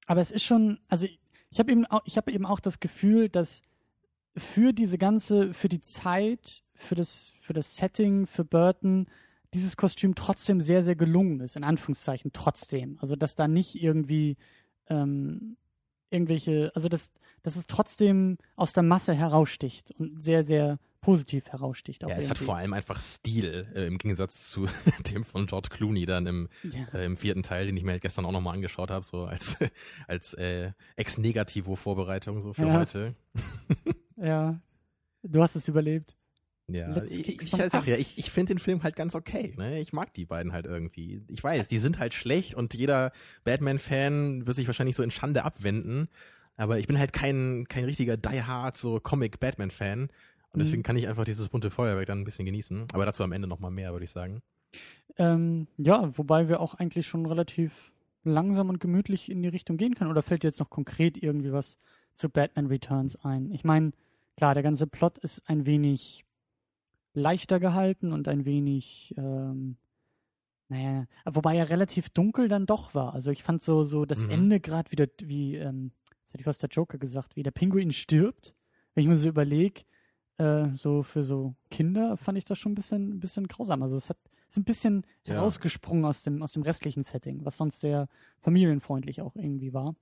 aber es ist schon, also ich, habe eben auch, habe eben auch das Gefühl, dass für diese ganze, für die Zeit, für das, für das Setting, für Burton, dieses Kostüm trotzdem sehr, sehr gelungen ist, in Anführungszeichen trotzdem. Also dass da nicht irgendwie ähm, irgendwelche, also dass, dass es trotzdem aus der Masse heraussticht und sehr, sehr positiv heraussticht. auch Ja, es hat vor allem einfach Stil, äh, im Gegensatz zu dem von George Clooney dann im, Ja. äh, im vierten Teil, den ich mir halt gestern auch nochmal angeschaut habe, so als, als äh, Ex-Negativo-Vorbereitung so für Ja. heute. Ja, du hast es überlebt. Ja, ich, ich, sag ja, ich, ich finde den Film halt ganz okay. Ne? Ich mag die beiden halt irgendwie. Ich weiß, die sind halt schlecht und jeder Batman-Fan wird sich wahrscheinlich so in Schande abwenden. Aber ich bin halt kein, kein richtiger Die-Hard, so Comic-Batman-Fan. Und deswegen Mhm. kann ich einfach dieses bunte Feuerwerk dann ein bisschen genießen. Aber dazu am Ende nochmal mehr, würde ich sagen. Ähm, ja, wobei wir auch eigentlich schon relativ langsam und gemütlich in die Richtung gehen können. Oder fällt dir jetzt noch konkret irgendwie was zu Batman Returns ein? Ich meine, klar, der ganze Plot ist ein wenig leichter gehalten und ein wenig, ähm, naja, wobei er relativ dunkel dann doch war. Also ich fand so, so das Mhm. Ende gerade wieder, wie, ähm, jetzt hätte ich was der Joker gesagt, wie der Pinguin stirbt. Wenn ich mir so überlege, äh, so für so Kinder fand ich das schon ein bisschen, bisschen grausam. Also es hat ist ein bisschen Ja. herausgesprungen aus dem, aus dem restlichen Setting, was sonst sehr familienfreundlich auch irgendwie war.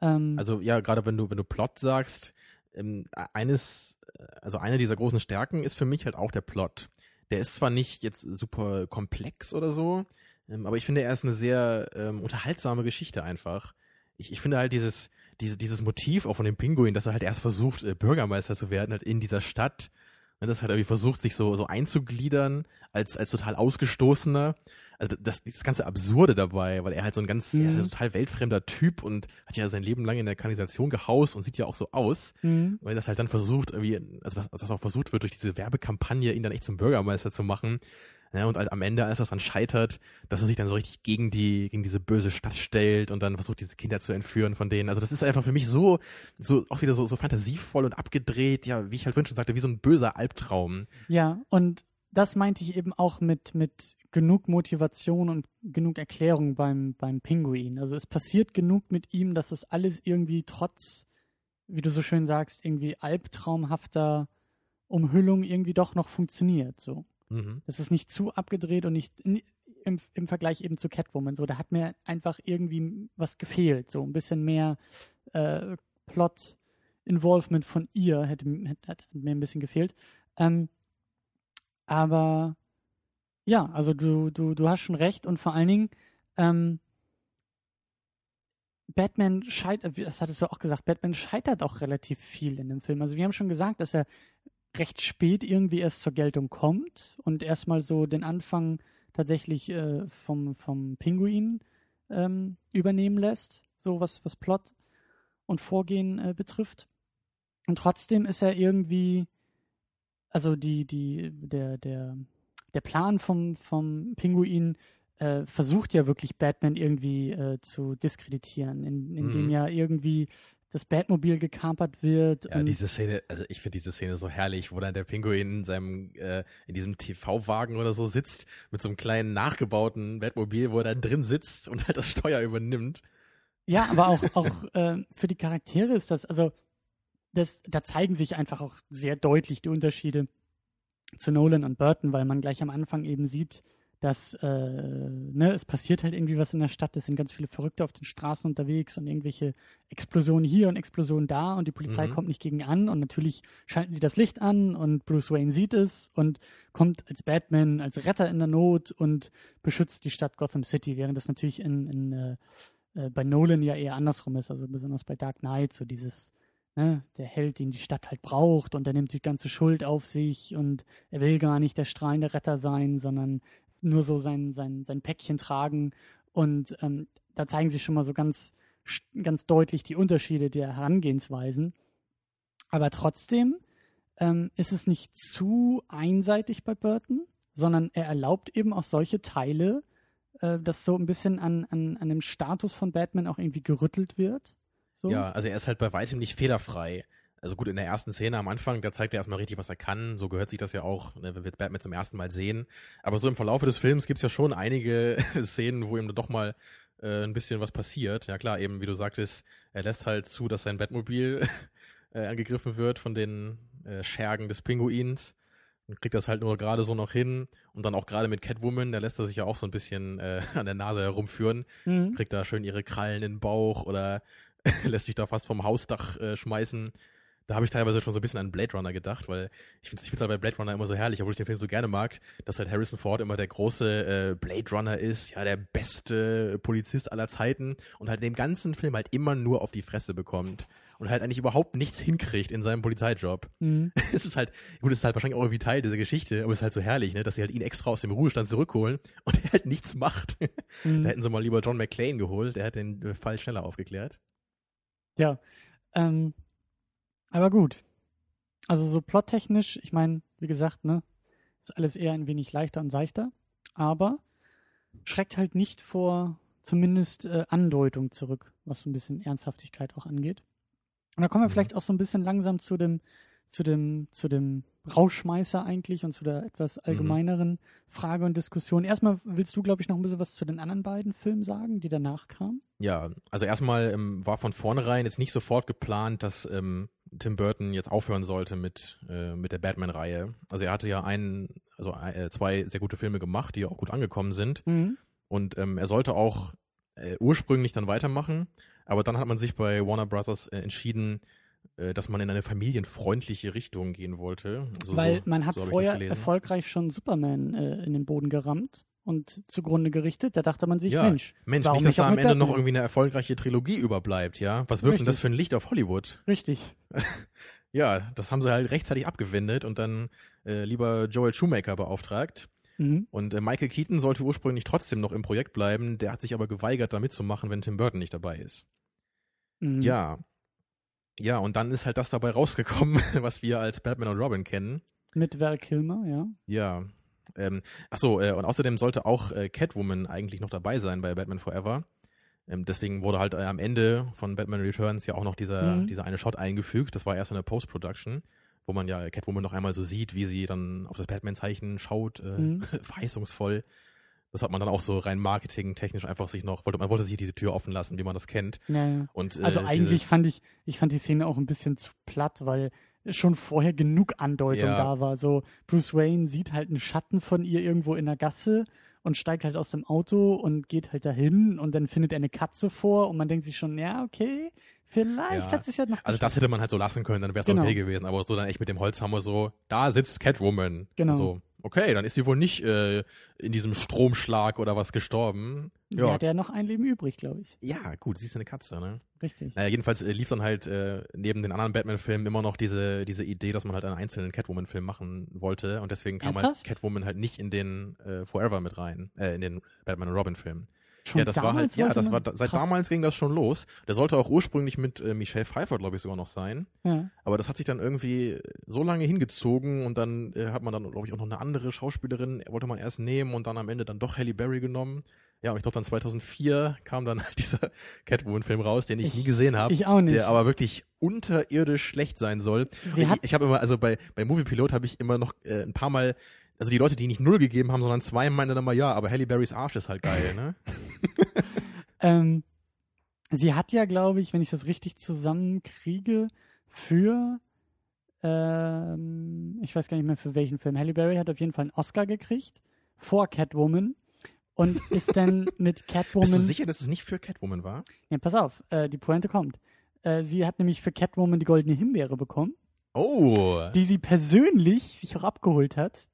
Ähm, Also ja, gerade wenn du, wenn du Plot sagst, ähm, eines, äh, also eine dieser großen Stärken ist für mich halt auch der Plot. Der ist zwar nicht jetzt super komplex oder so, ähm, aber ich finde, er ist eine sehr ähm, unterhaltsame Geschichte einfach. Ich, ich finde halt dieses, diese, dieses Motiv auch von dem Pinguin, dass er halt erst versucht, äh, Bürgermeister zu werden, halt in dieser Stadt. Und das halt irgendwie versucht, sich so, so einzugliedern als, als total Ausgestoßener. Also das, dieses ganze Absurde dabei, weil er halt so ein ganz, er ist ja Mhm. total weltfremder Typ und hat ja sein Leben lang in der Kanalisation gehaust und sieht ja auch so aus, mhm. weil das halt dann versucht, irgendwie, also dass das auch versucht wird, durch diese Werbekampagne ihn dann echt zum Bürgermeister zu machen. Ja, und halt am Ende, als das dann scheitert, dass er sich dann so richtig gegen die, gegen diese böse Stadt stellt und dann versucht, diese Kinder zu entführen von denen. Also das ist einfach für mich so, so, auch wieder so, so fantasievoll und abgedreht, ja, wie ich halt schon sagte, wie so ein böser Albtraum. Ja, und das meinte ich eben auch mit, mit genug Motivation und genug Erklärung beim, beim Pinguin. Also es passiert genug mit ihm, dass das alles irgendwie trotz, wie du so schön sagst, irgendwie albtraumhafter Umhüllung irgendwie doch noch funktioniert. So. Mhm. Es ist nicht zu abgedreht und nicht. ni- im, im Vergleich eben zu Catwoman. So, da hat mir einfach irgendwie was gefehlt. So ein bisschen mehr äh, Plot Involvement von ihr hätte, hätte, hätte mir ein bisschen gefehlt. Ähm, aber ja, also du, du, du hast schon recht und vor allen Dingen, ähm, Batman scheitert, das hattest du auch gesagt, Batman scheitert auch relativ viel in dem Film. Also wir haben schon gesagt, dass er recht spät irgendwie erst zur Geltung kommt und erstmal so den Anfang tatsächlich äh, vom, vom Pinguin ähm, übernehmen lässt, so was, was Plot und Vorgehen äh, betrifft. Und trotzdem ist er irgendwie, also die, die, der, der, der Plan vom, vom Pinguin äh, versucht ja wirklich Batman irgendwie äh, zu diskreditieren, in, indem mhm. ja irgendwie das Batmobil gekampert wird. Ja, diese Szene, also ich finde diese Szene so herrlich, wo dann der Pinguin in seinem, äh, in diesem TV-Wagen oder so sitzt, mit so einem kleinen nachgebauten Batmobil, wo er dann drin sitzt und halt das Steuer übernimmt. Ja, aber auch, auch äh, für die Charaktere ist das, also das, da zeigen sich einfach auch sehr deutlich die Unterschiede zu Nolan und Burton, weil man gleich am Anfang eben sieht, dass äh, ne, es passiert halt irgendwie was in der Stadt, es sind ganz viele Verrückte auf den Straßen unterwegs und irgendwelche Explosionen hier und Explosionen da und die Polizei mhm. kommt nicht gegen an und natürlich schalten sie das Licht an und Bruce Wayne sieht es und kommt als Batman, als Retter in der Not und beschützt die Stadt Gotham City, während das natürlich in, in äh, äh bei Nolan ja eher andersrum ist, also besonders bei Dark Knight, so dieses ne, der Held, den die Stadt halt braucht und er nimmt die ganze Schuld auf sich und er will gar nicht der strahlende Retter sein, sondern nur so sein, sein, sein Päckchen tragen. Und ähm, da zeigen sich schon mal so ganz, ganz deutlich die Unterschiede der Herangehensweisen. Aber trotzdem ähm, ist es nicht zu einseitig bei Burton, sondern er erlaubt eben auch solche Teile, äh, dass so ein bisschen an, an, an dem Status von Batman auch irgendwie gerüttelt wird. So? Ja, also er ist halt bei weitem nicht fehlerfrei. Also gut, in der ersten Szene am Anfang, da zeigt er erstmal richtig, was er kann. So gehört sich das ja auch, ne, wenn wir Batman zum ersten Mal sehen. Aber so im Verlauf des Films gibt es ja schon einige Szenen, wo ihm doch mal äh, ein bisschen was passiert. Ja klar, eben wie du sagtest, er lässt halt zu, dass sein Batmobil äh, angegriffen wird von den äh, Schergen des Pinguins und kriegt das halt nur gerade so noch hin. Und dann auch gerade mit Catwoman, da lässt er sich ja auch so ein bisschen äh, an der Nase herumführen. Mhm. Kriegt da schön ihre Krallen in den Bauch oder lässt sich da fast vom Hausdach äh, schmeißen. Da habe ich teilweise schon so ein bisschen an Blade Runner gedacht, weil ich finde es halt bei Blade Runner immer so herrlich, obwohl ich den Film so gerne mag, dass halt Harrison Ford immer der große äh, Blade Runner ist, ja, der beste Polizist aller Zeiten und halt in dem ganzen Film halt immer nur auf die Fresse bekommt und halt eigentlich überhaupt nichts hinkriegt in seinem Polizeijob. Mhm. es ist halt, gut, es ist halt wahrscheinlich auch irgendwie Teil dieser Geschichte, aber es ist halt so herrlich, ne, dass sie halt ihn extra aus dem Ruhestand zurückholen und er halt nichts macht. Mhm. Da hätten sie mal lieber John McClane geholt, der hat den Fall schneller aufgeklärt. Ja, ähm, aber gut. Also so plottechnisch, ich meine, wie gesagt, ne, ist alles eher ein wenig leichter und seichter, aber schreckt halt nicht vor zumindest äh, Andeutung zurück, was so ein bisschen Ernsthaftigkeit auch angeht. Und da kommen wir mhm. vielleicht auch so ein bisschen langsam zu dem, zu dem, zu dem Rauschmeißer eigentlich und zu der etwas mhm. allgemeineren mhm. Frage und Diskussion. Erstmal willst du, glaube ich, noch ein bisschen was zu den anderen beiden Filmen sagen, die danach kamen? Ja, also erstmal ähm, war von vornherein jetzt nicht sofort geplant, dass ähm, Tim Burton jetzt aufhören sollte mit, äh, mit der Batman-Reihe. Also er hatte ja einen, also äh, zwei sehr gute Filme gemacht, die auch gut angekommen sind. Mhm. Und ähm, er sollte auch äh, ursprünglich dann weitermachen, aber dann hat man sich bei Warner Brothers äh, entschieden, äh, dass man in eine familienfreundliche Richtung gehen wollte. Also Weil so, man hat so vorher erfolgreich schon Superman äh, in den Boden gerammt und zugrunde gerichtet. Da dachte man sich, ja, Mensch, Mensch, warum nicht, dass da am Ende noch irgendwie eine erfolgreiche Trilogie überbleibt, ja? Was wirft denn das für ein Licht auf Hollywood? Richtig. ja, das haben sie halt rechtzeitig abgewendet und dann äh, lieber Joel Shoemaker beauftragt. Mhm. Und äh, Michael Keaton sollte ursprünglich trotzdem noch im Projekt bleiben, der hat sich aber geweigert, da mitzumachen, wenn Tim Burton nicht dabei ist. Mhm. Ja. Ja, und dann ist halt das dabei rausgekommen, was wir als Batman und Robin kennen. Mit Val Kilmer, ja. Ja, ähm, achso, äh, und außerdem sollte auch äh, Catwoman eigentlich noch dabei sein bei Batman Forever. Ähm, deswegen wurde halt äh, am Ende von Batman Returns ja auch noch dieser, mhm. dieser eine Shot eingefügt. Das war erst in der Post-Production, wo man ja Catwoman noch einmal so sieht, wie sie dann auf das Batman-Zeichen schaut, äh, mhm. verheißungsvoll. Das hat man dann auch so rein marketingtechnisch einfach sich noch, wollte, man wollte sich diese Tür offen lassen, wie man das kennt. Ja. Und, äh, also eigentlich fand ich, ich fand die Szene auch ein bisschen zu platt, weil schon vorher genug Andeutung ja. da war. So, Bruce Wayne sieht halt einen Schatten von ihr irgendwo in der Gasse und steigt halt aus dem Auto und geht halt dahin und dann findet er eine Katze vor und man denkt sich schon, ja, okay, vielleicht Ja. hat es ja noch. Also das hätte man halt so lassen können, dann wäre es Genau. okay gewesen. Aber so dann echt mit dem Holzhammer so, da sitzt Catwoman. Genau. So, okay, dann ist sie wohl nicht äh, in diesem Stromschlag oder was gestorben. Sie Ja. hat ja noch ein Leben übrig, glaube ich. Ja, gut, sie ist eine Katze, ne? Richtig. Naja, jedenfalls äh, lief dann halt äh, neben den anderen Batman-Filmen immer noch diese, diese Idee, dass man halt einen einzelnen Catwoman-Film machen wollte. Und deswegen kam halt Ernsthaft? Catwoman halt nicht in den äh, Forever mit rein, äh, in den Batman und Robin-Film. Schon Ja, das war halt, ja, das war, seit krass. damals ging das schon los. Der sollte auch ursprünglich mit äh, Michelle Pfeiffer, glaube ich, sogar noch sein. Ja. Aber das hat sich dann irgendwie so lange hingezogen und dann äh, hat man dann, glaube ich, auch noch eine andere Schauspielerin, wollte man erst nehmen und dann am Ende dann doch Halle Berry genommen. Ja, und ich glaube dann 2004 kam dann halt dieser Catwoman-Film raus, den ich, Ich- nie gesehen habe. Ich auch nicht. Der aber wirklich unterirdisch schlecht sein soll. Sie ich hat- ich habe immer, also bei, bei Movie Pilot habe ich immer noch äh, ein paar Mal, also die Leute, die nicht null gegeben haben, sondern zwei, meinten dann immer, ja, aber Halle Berrys Arsch ist halt geil, ne? Ähm, sie hat ja, glaube ich, wenn ich das richtig zusammenkriege, für, ähm, ich weiß gar nicht mehr für welchen Film. Halle Berry hat auf jeden Fall einen Oscar gekriegt vor Catwoman und ist dann mit Catwoman. Bist du sicher, dass es nicht für Catwoman war? Ja, pass auf, äh, die Pointe kommt. Äh, sie hat nämlich für Catwoman die goldene Himbeere bekommen, Oh. die sie persönlich sich auch abgeholt hat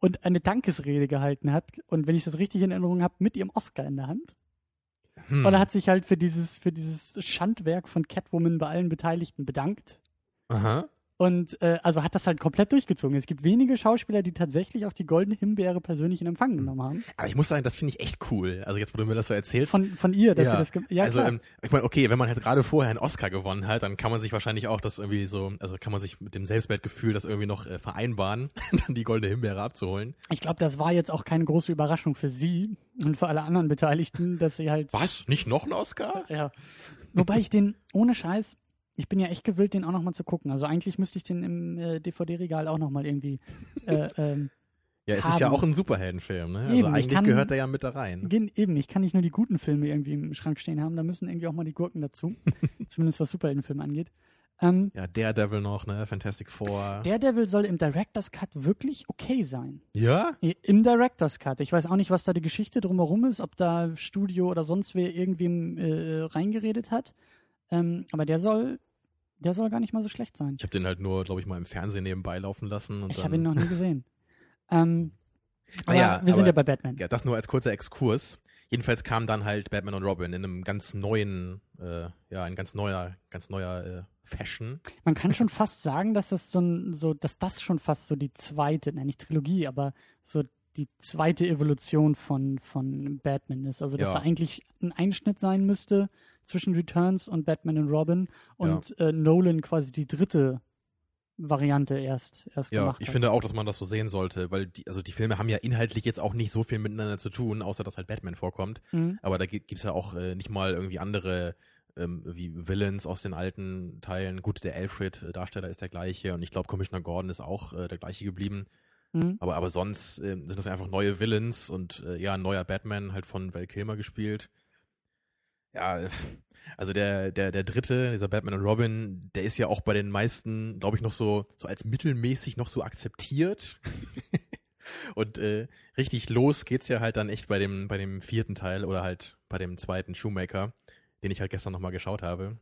und eine Dankesrede gehalten hat. Und wenn ich das richtig in Erinnerung habe, mit ihrem Oscar in der Hand. Hm. Und er hat sich halt für dieses, für dieses Schandwerk von Catwoman bei allen Beteiligten bedankt. Aha. Und äh, also hat das halt komplett durchgezogen. Es gibt wenige Schauspieler, die tatsächlich auch die goldene Himbeere persönlich in Empfang genommen haben. Aber ich muss sagen, das finde ich echt cool. Also jetzt, wo du mir das so erzählst. Von, von ihr, dass ja. sie das ge- Ja, also klar. ähm, ich meine, okay, wenn man halt gerade vorher einen Oscar gewonnen hat, dann kann man sich wahrscheinlich auch das irgendwie so, also kann man sich mit dem Selbstwertgefühl das irgendwie noch äh, vereinbaren, dann die goldene Himbeere abzuholen. ich glaube, das war jetzt auch keine große Überraschung für sie und für alle anderen Beteiligten, dass sie halt. Was? Nicht noch ein Oscar? Ja. Wobei ich den, ohne Scheiß, ich bin ja echt gewillt, den auch nochmal zu gucken. Also eigentlich müsste ich den im äh, DVD-Regal auch nochmal irgendwie. Äh, ähm, Ja, es ist ja Haben. auch ein Superheldenfilm, ne? Also Eben, ich eigentlich kann- gehört der ja mit da rein. Eben, ich kann nicht nur die guten Filme irgendwie im Schrank stehen haben, da müssen irgendwie auch mal die Gurken dazu. Zumindest was Superheldenfilme angeht. Ähm, Ja, Daredevil noch, ne? Fantastic Four. Daredevil soll im Director's Cut wirklich okay sein. ja? Im Director's Cut. Ich weiß auch nicht, was da die Geschichte drumherum ist, ob da Studio oder sonst wer irgendwem äh, reingeredet hat. Ähm, aber der soll, der soll gar nicht mal so schlecht sein. Ich habe den halt nur, glaube ich, mal im Fernsehen nebenbei laufen lassen. Und Ich habe ihn noch nie gesehen. ähm, Ah aber ja, wir sind aber- ja bei Batman. Ja, das nur als kurzer Exkurs. Jedenfalls kam dann halt Batman und Robin in einem ganz neuen, äh, ja, ein ganz neuer, ganz neuer äh, Fashion. Man kann schon fast sagen, dass das so, ein, so, dass das schon fast so die zweite, nein, nicht Trilogie, aber so die zweite Evolution von, von Batman ist. Also, dass Ja. da eigentlich ein Einschnitt sein müsste zwischen Returns und Batman und Robin und äh, Nolan quasi die dritte Variante erst, erst Ja, gemacht ich hat. finde auch, dass man das so sehen sollte, weil die, also die Filme haben ja inhaltlich jetzt auch nicht so viel miteinander zu tun, außer dass halt Batman vorkommt. Mhm. Aber da gibt es ja auch äh, nicht mal irgendwie andere ähm, wie Villains aus den alten Teilen. Gut, der Alfred-Darsteller ist der gleiche und ich glaube, Commissioner Gordon ist auch äh, der gleiche geblieben. Mhm. Aber, aber sonst ähm, sind das einfach neue Villains und äh, ja, ein neuer Batman halt von Val Kilmer gespielt. Ja, also der, der, der dritte, dieser Batman und Robin, der ist ja auch bei den meisten, glaube ich, noch so, so als mittelmäßig noch so akzeptiert. und äh, richtig los geht's ja halt dann echt bei dem, bei dem vierten Teil oder halt bei dem zweiten Shoemaker, den ich halt gestern nochmal geschaut habe.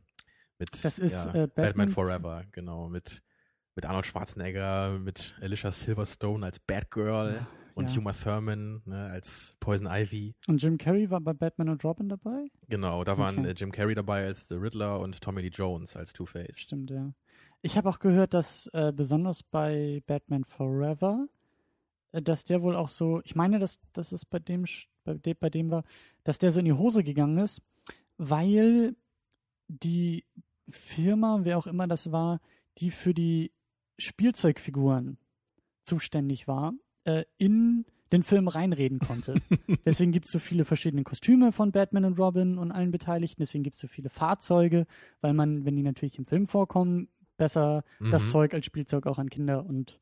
Mit Das ist, ja, äh, Batman- Batman Forever, genau, mit mit Arnold Schwarzenegger, mit Alicia Silverstone als Batgirl Ja, und ja. Uma Thurman ne, als Poison Ivy. Und Jim Carrey war bei Batman und Robin dabei? Genau, da waren Okay. äh, Jim Carrey dabei als The Riddler und Tommy Lee Jones als Two-Face. Stimmt, ja. Ich habe auch gehört, dass äh, besonders bei Batman Forever, äh, dass der wohl auch so, ich meine, dass, dass es bei dem, bei, de, bei dem war, dass der so in die Hose gegangen ist, weil die Firma, wer auch immer das war, die für die Spielzeugfiguren zuständig war, äh, in den Film reinreden konnte. deswegen gibt es so viele verschiedene Kostüme von Batman und Robin und allen Beteiligten, deswegen gibt es so viele Fahrzeuge, weil man, wenn die natürlich im Film vorkommen, besser das Mhm. Zeug als Spielzeug auch an Kinder und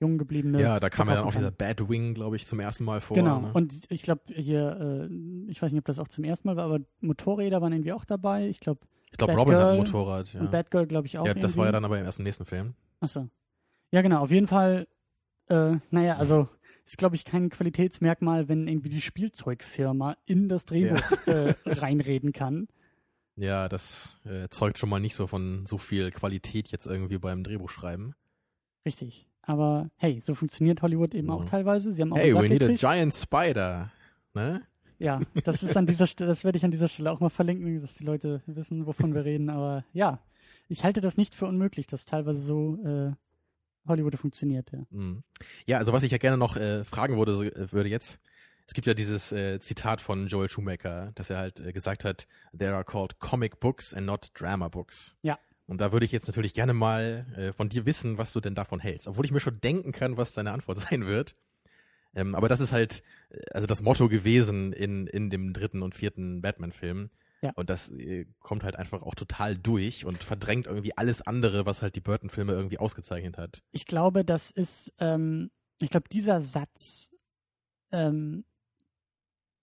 jung gebliebene. Ja, da kam ja dann auch dieser Batwing, glaube ich, zum ersten Mal vor. Genau. Ne? Und ich glaube, hier, äh, ich weiß nicht, ob das auch zum ersten Mal war, aber Motorräder waren irgendwie auch dabei. Ich glaube, ich glaube, Robin hat ein Motorrad. Ja, und Batgirl, glaube ich, auch. ja das war ja irgendwie. dann aber im ersten nächsten Film. Achso. Ja, genau, auf jeden Fall, äh, naja, also ist, glaube ich, kein Qualitätsmerkmal, wenn irgendwie die Spielzeugfirma in das Drehbuch äh, reinreden kann. Ja, das äh, zeugt schon mal nicht so von so viel Qualität jetzt irgendwie beim Drehbuchschreiben. Richtig. Aber hey, so funktioniert Hollywood eben auch Ja. teilweise. Sie haben auch Hey, we need a gekriegt- giant spider. Ne? Ja, das ist an dieser Stelle, das werde ich an dieser Stelle auch mal verlinken, dass die Leute wissen, wovon wir reden. Aber ja, ich halte das nicht für unmöglich, dass teilweise so äh, Hollywood funktioniert, ja. Mhm. Ja, also was ich ja gerne noch äh, fragen würde, so, äh, würde jetzt, es gibt ja dieses äh, Zitat von Joel Schumacher, dass er halt äh, gesagt hat, there are called comic books and not drama books. Ja. Und da würde ich jetzt natürlich gerne mal äh, von dir wissen, was du denn davon hältst. Obwohl ich mir schon denken kann, was deine Antwort sein wird. Ähm, aber das ist halt, äh, also das Motto gewesen in, in dem dritten und vierten Batman-Film. Ja. Und das äh, kommt halt einfach auch total durch und verdrängt irgendwie alles andere, was halt die Burton-Filme irgendwie ausgezeichnet hat. Ich glaube, das ist, ähm, ich glaube, dieser Satz, ähm,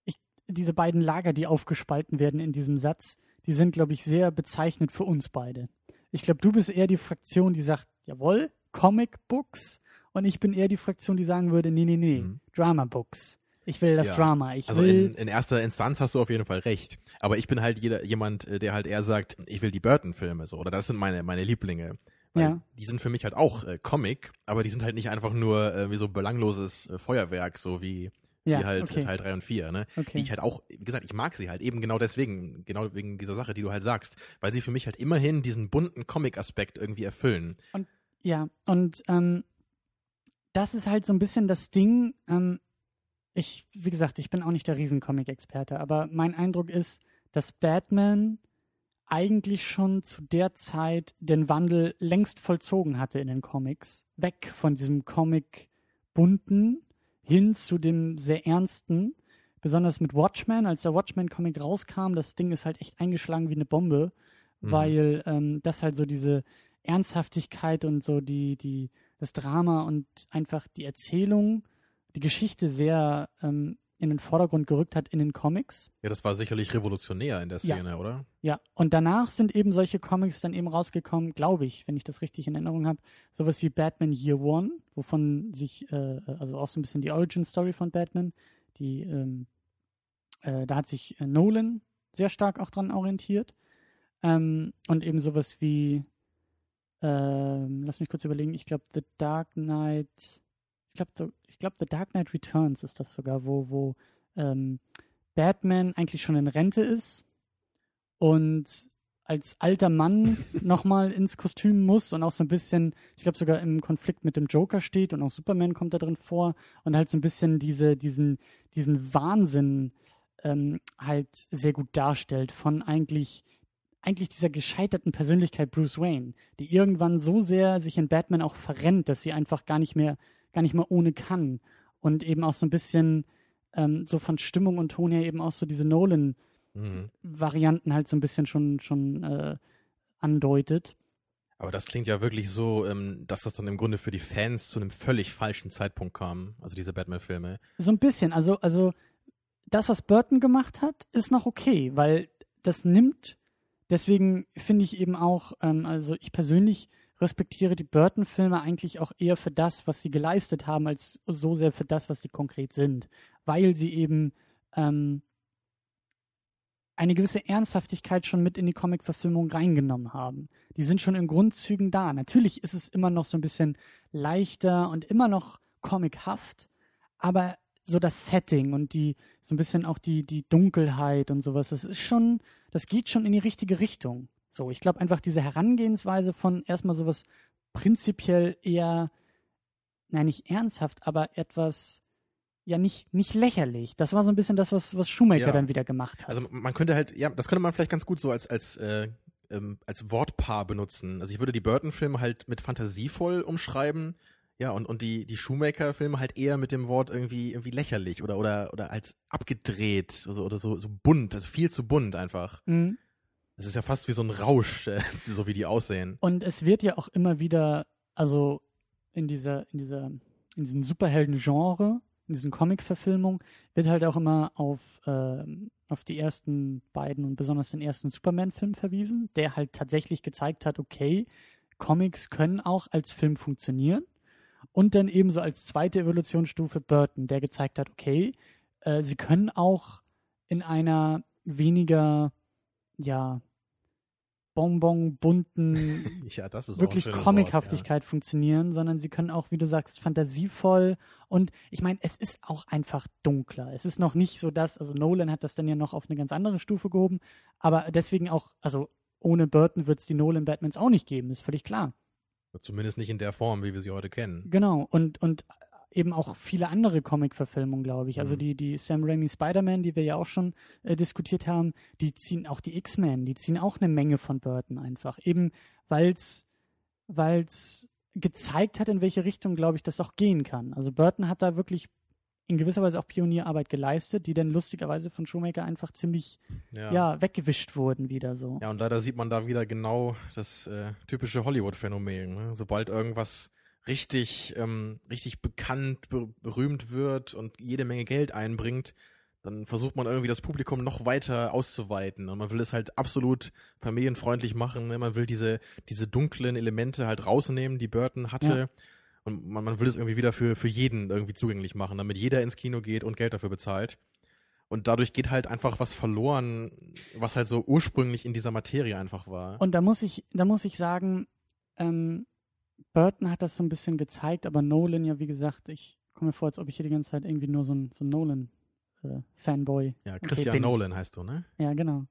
ich, diese beiden Lager, die aufgespalten werden in diesem Satz, die sind, glaube ich, sehr bezeichnend für uns beide. Ich glaube, du bist eher die Fraktion, die sagt, jawohl, Comic Books, und ich bin eher die Fraktion, die sagen würde, nee, nee, nee, Mhm. Drama Books. Ich will das Ja. Drama. Ich Also will, in, in erster Instanz hast du auf jeden Fall recht. Aber ich bin halt jeder, jemand, äh, der halt eher sagt, ich will die Burton-Filme so. Oder das sind meine, meine Lieblinge. Ja. Die sind für mich halt auch äh, Comic, aber die sind halt nicht einfach nur äh, wie so belangloses äh, Feuerwerk, so wie, ja, wie halt okay, äh, Teil 3 und 4, ne? Die okay. ich halt auch, wie gesagt, ich mag sie halt eben genau deswegen, genau wegen dieser Sache, die du halt sagst. Weil sie für mich halt immerhin diesen bunten Comic-Aspekt irgendwie erfüllen. Ja, und ähm, das ist halt so ein bisschen das Ding. Ähm, ich, wie gesagt, ich bin auch nicht der Riesencomic-Experte, aber mein Eindruck ist, dass Batman eigentlich schon zu der Zeit den Wandel längst vollzogen hatte in den Comics. Weg von diesem Comic-bunten hin zu dem sehr ernsten. Besonders mit Watchmen, als der Watchmen-Comic rauskam, das Ding ist halt echt eingeschlagen wie eine Bombe, Mhm. weil ähm, das halt so diese Ernsthaftigkeit und so die, die, das Drama und einfach die Erzählung, die Geschichte sehr ähm, in den Vordergrund gerückt hat in den Comics. Ja, das war sicherlich revolutionär in der Ja. Szene, oder? Ja, und danach sind eben solche Comics dann eben rausgekommen, glaube ich, wenn ich das richtig in Erinnerung habe, sowas wie Batman Year One, wovon sich, äh, also auch so ein bisschen die Origin Story von Batman, die, ähm, äh, da hat sich äh, Nolan sehr stark auch dran orientiert. Ähm, und eben sowas wie, ähm, lass mich kurz überlegen, ich glaube The Dark Knight, ich glaube The, ich glaub, The Dark Knight Returns ist das sogar, wo, wo ähm, Batman eigentlich schon in Rente ist und als alter Mann nochmal ins Kostüm muss und auch so ein bisschen, ich glaube sogar im Konflikt mit dem Joker steht und auch Superman kommt da drin vor und halt so ein bisschen diese, diesen, diesen Wahnsinn ähm, halt sehr gut darstellt von eigentlich, eigentlich dieser gescheiterten Persönlichkeit Bruce Wayne, die irgendwann so sehr sich in Batman auch verrennt, dass sie einfach gar nicht mehr, gar nicht mehr ohne kann und eben auch so ein bisschen ähm, so von Stimmung und Ton her eben auch so diese Nolan Mhm. Halt so ein bisschen schon, schon äh, andeutet. Aber das klingt ja wirklich so, ähm, dass das dann im Grunde für die Fans zu einem völlig falschen Zeitpunkt kam. Also diese Batman-Filme. So ein bisschen. Also, also das, was Burton gemacht hat, ist noch okay, weil das nimmt, deswegen finde ich eben auch, ähm, also ich persönlich respektiere die Burton-Filme eigentlich auch eher für das, was sie geleistet haben, als so sehr für das, was sie konkret sind. Weil sie eben ähm, eine gewisse Ernsthaftigkeit schon mit in die Comic-Verfilmung reingenommen haben. Die sind schon in Grundzügen da. Natürlich ist es immer noch so ein bisschen leichter und immer noch comichaft, aber so das Setting und die, so ein bisschen auch die, die Dunkelheit und sowas, das ist schon, das geht schon in die richtige Richtung. So, ich glaube einfach diese Herangehensweise von erstmal sowas prinzipiell eher, nein, nicht ernsthaft, aber etwas, ja, nicht, nicht lächerlich. Das war so ein bisschen das, was, was Schumacher Ja. dann wieder gemacht hat. Also man könnte halt, ja, das könnte man vielleicht ganz gut so als, als, äh, ähm, als Wortpaar benutzen. Also ich würde die Burton-Filme halt mit fantasievoll umschreiben. Ja, und, und die, die Shoemaker-Filme halt eher mit dem Wort irgendwie, irgendwie lächerlich oder, oder, oder als abgedreht also, oder so, so bunt, also viel zu bunt einfach. Mhm. Das ist ja fast wie so ein Rausch, äh, so wie die aussehen. Und es wird ja auch immer wieder, also in dieser, in dieser, in diesem Superhelden-Genre, in diesen Comic-Verfilmungen, wird halt auch immer auf, ähm, auf die ersten beiden und besonders den ersten Superman-Film verwiesen, der halt tatsächlich gezeigt hat, okay, Comics können auch als Film funktionieren. Und dann ebenso als zweite Evolutionsstufe Burton, der gezeigt hat, okay, äh, sie können auch in einer weniger, ja, Bonbon bunten, ja, das ist wirklich Comichaftigkeit funktionieren, sondern sie können auch, wie du sagst, fantasievoll und ich meine, es ist auch einfach dunkler. Es ist noch nicht so dass, also Nolan hat das dann ja noch auf eine ganz andere Stufe gehoben, aber deswegen auch, also ohne Burton wird es die Nolan Batmans auch nicht geben, ist völlig klar. Ja. Zumindest nicht in der Form, wie wir sie heute kennen. Genau, und, und eben auch viele andere Comic-Verfilmungen, glaube ich. Also Mhm. die, die Sam Raimi Spider-Man, die wir ja auch schon äh, diskutiert haben, die ziehen auch die X-Men, die ziehen auch eine Menge von Burton einfach. Eben weil's weil's gezeigt hat, in welche Richtung, glaube ich, das auch gehen kann. Also Burton hat da wirklich in gewisser Weise auch Pionierarbeit geleistet, die dann lustigerweise von Schumacher einfach ziemlich Ja. ja. weggewischt wurden wieder so. Ja, und leider sieht man da wieder genau das äh, typische Hollywood-Phänomen. Ne? Sobald irgendwas richtig, ähm, richtig bekannt, ber berühmt wird und jede Menge Geld einbringt, dann versucht man irgendwie das Publikum noch weiter auszuweiten. Und man will es halt absolut familienfreundlich machen. Ne? Man will diese, diese dunklen Elemente halt rausnehmen, die Burton hatte. Ja. Und man, man will es irgendwie wieder für, für jeden irgendwie zugänglich machen, damit jeder ins Kino geht und Geld dafür bezahlt. Und dadurch geht halt einfach was verloren, was halt so ursprünglich in dieser Materie einfach war. Und da muss ich, da muss ich sagen, ähm, Burton hat das so ein bisschen gezeigt, aber Nolan ja, wie gesagt, ich komme mir vor, als ob ich hier die ganze Zeit irgendwie nur so ein, so ein Nolan-Fanboy. ja, okay, Christian ich. Nolan heißt du, ne? Ja, genau.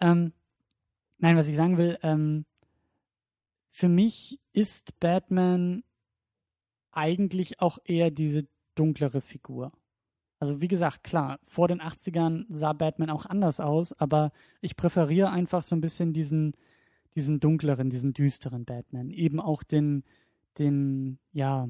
Ähm, nein, was ich sagen will, ähm, für mich ist Batman eigentlich auch eher diese dunklere Figur. Also wie gesagt, klar, vor den 80ern sah Batman auch anders aus, aber ich präferiere einfach so ein bisschen diesen, diesen dunkleren, diesen düsteren Batman. Eben auch den, den, ja,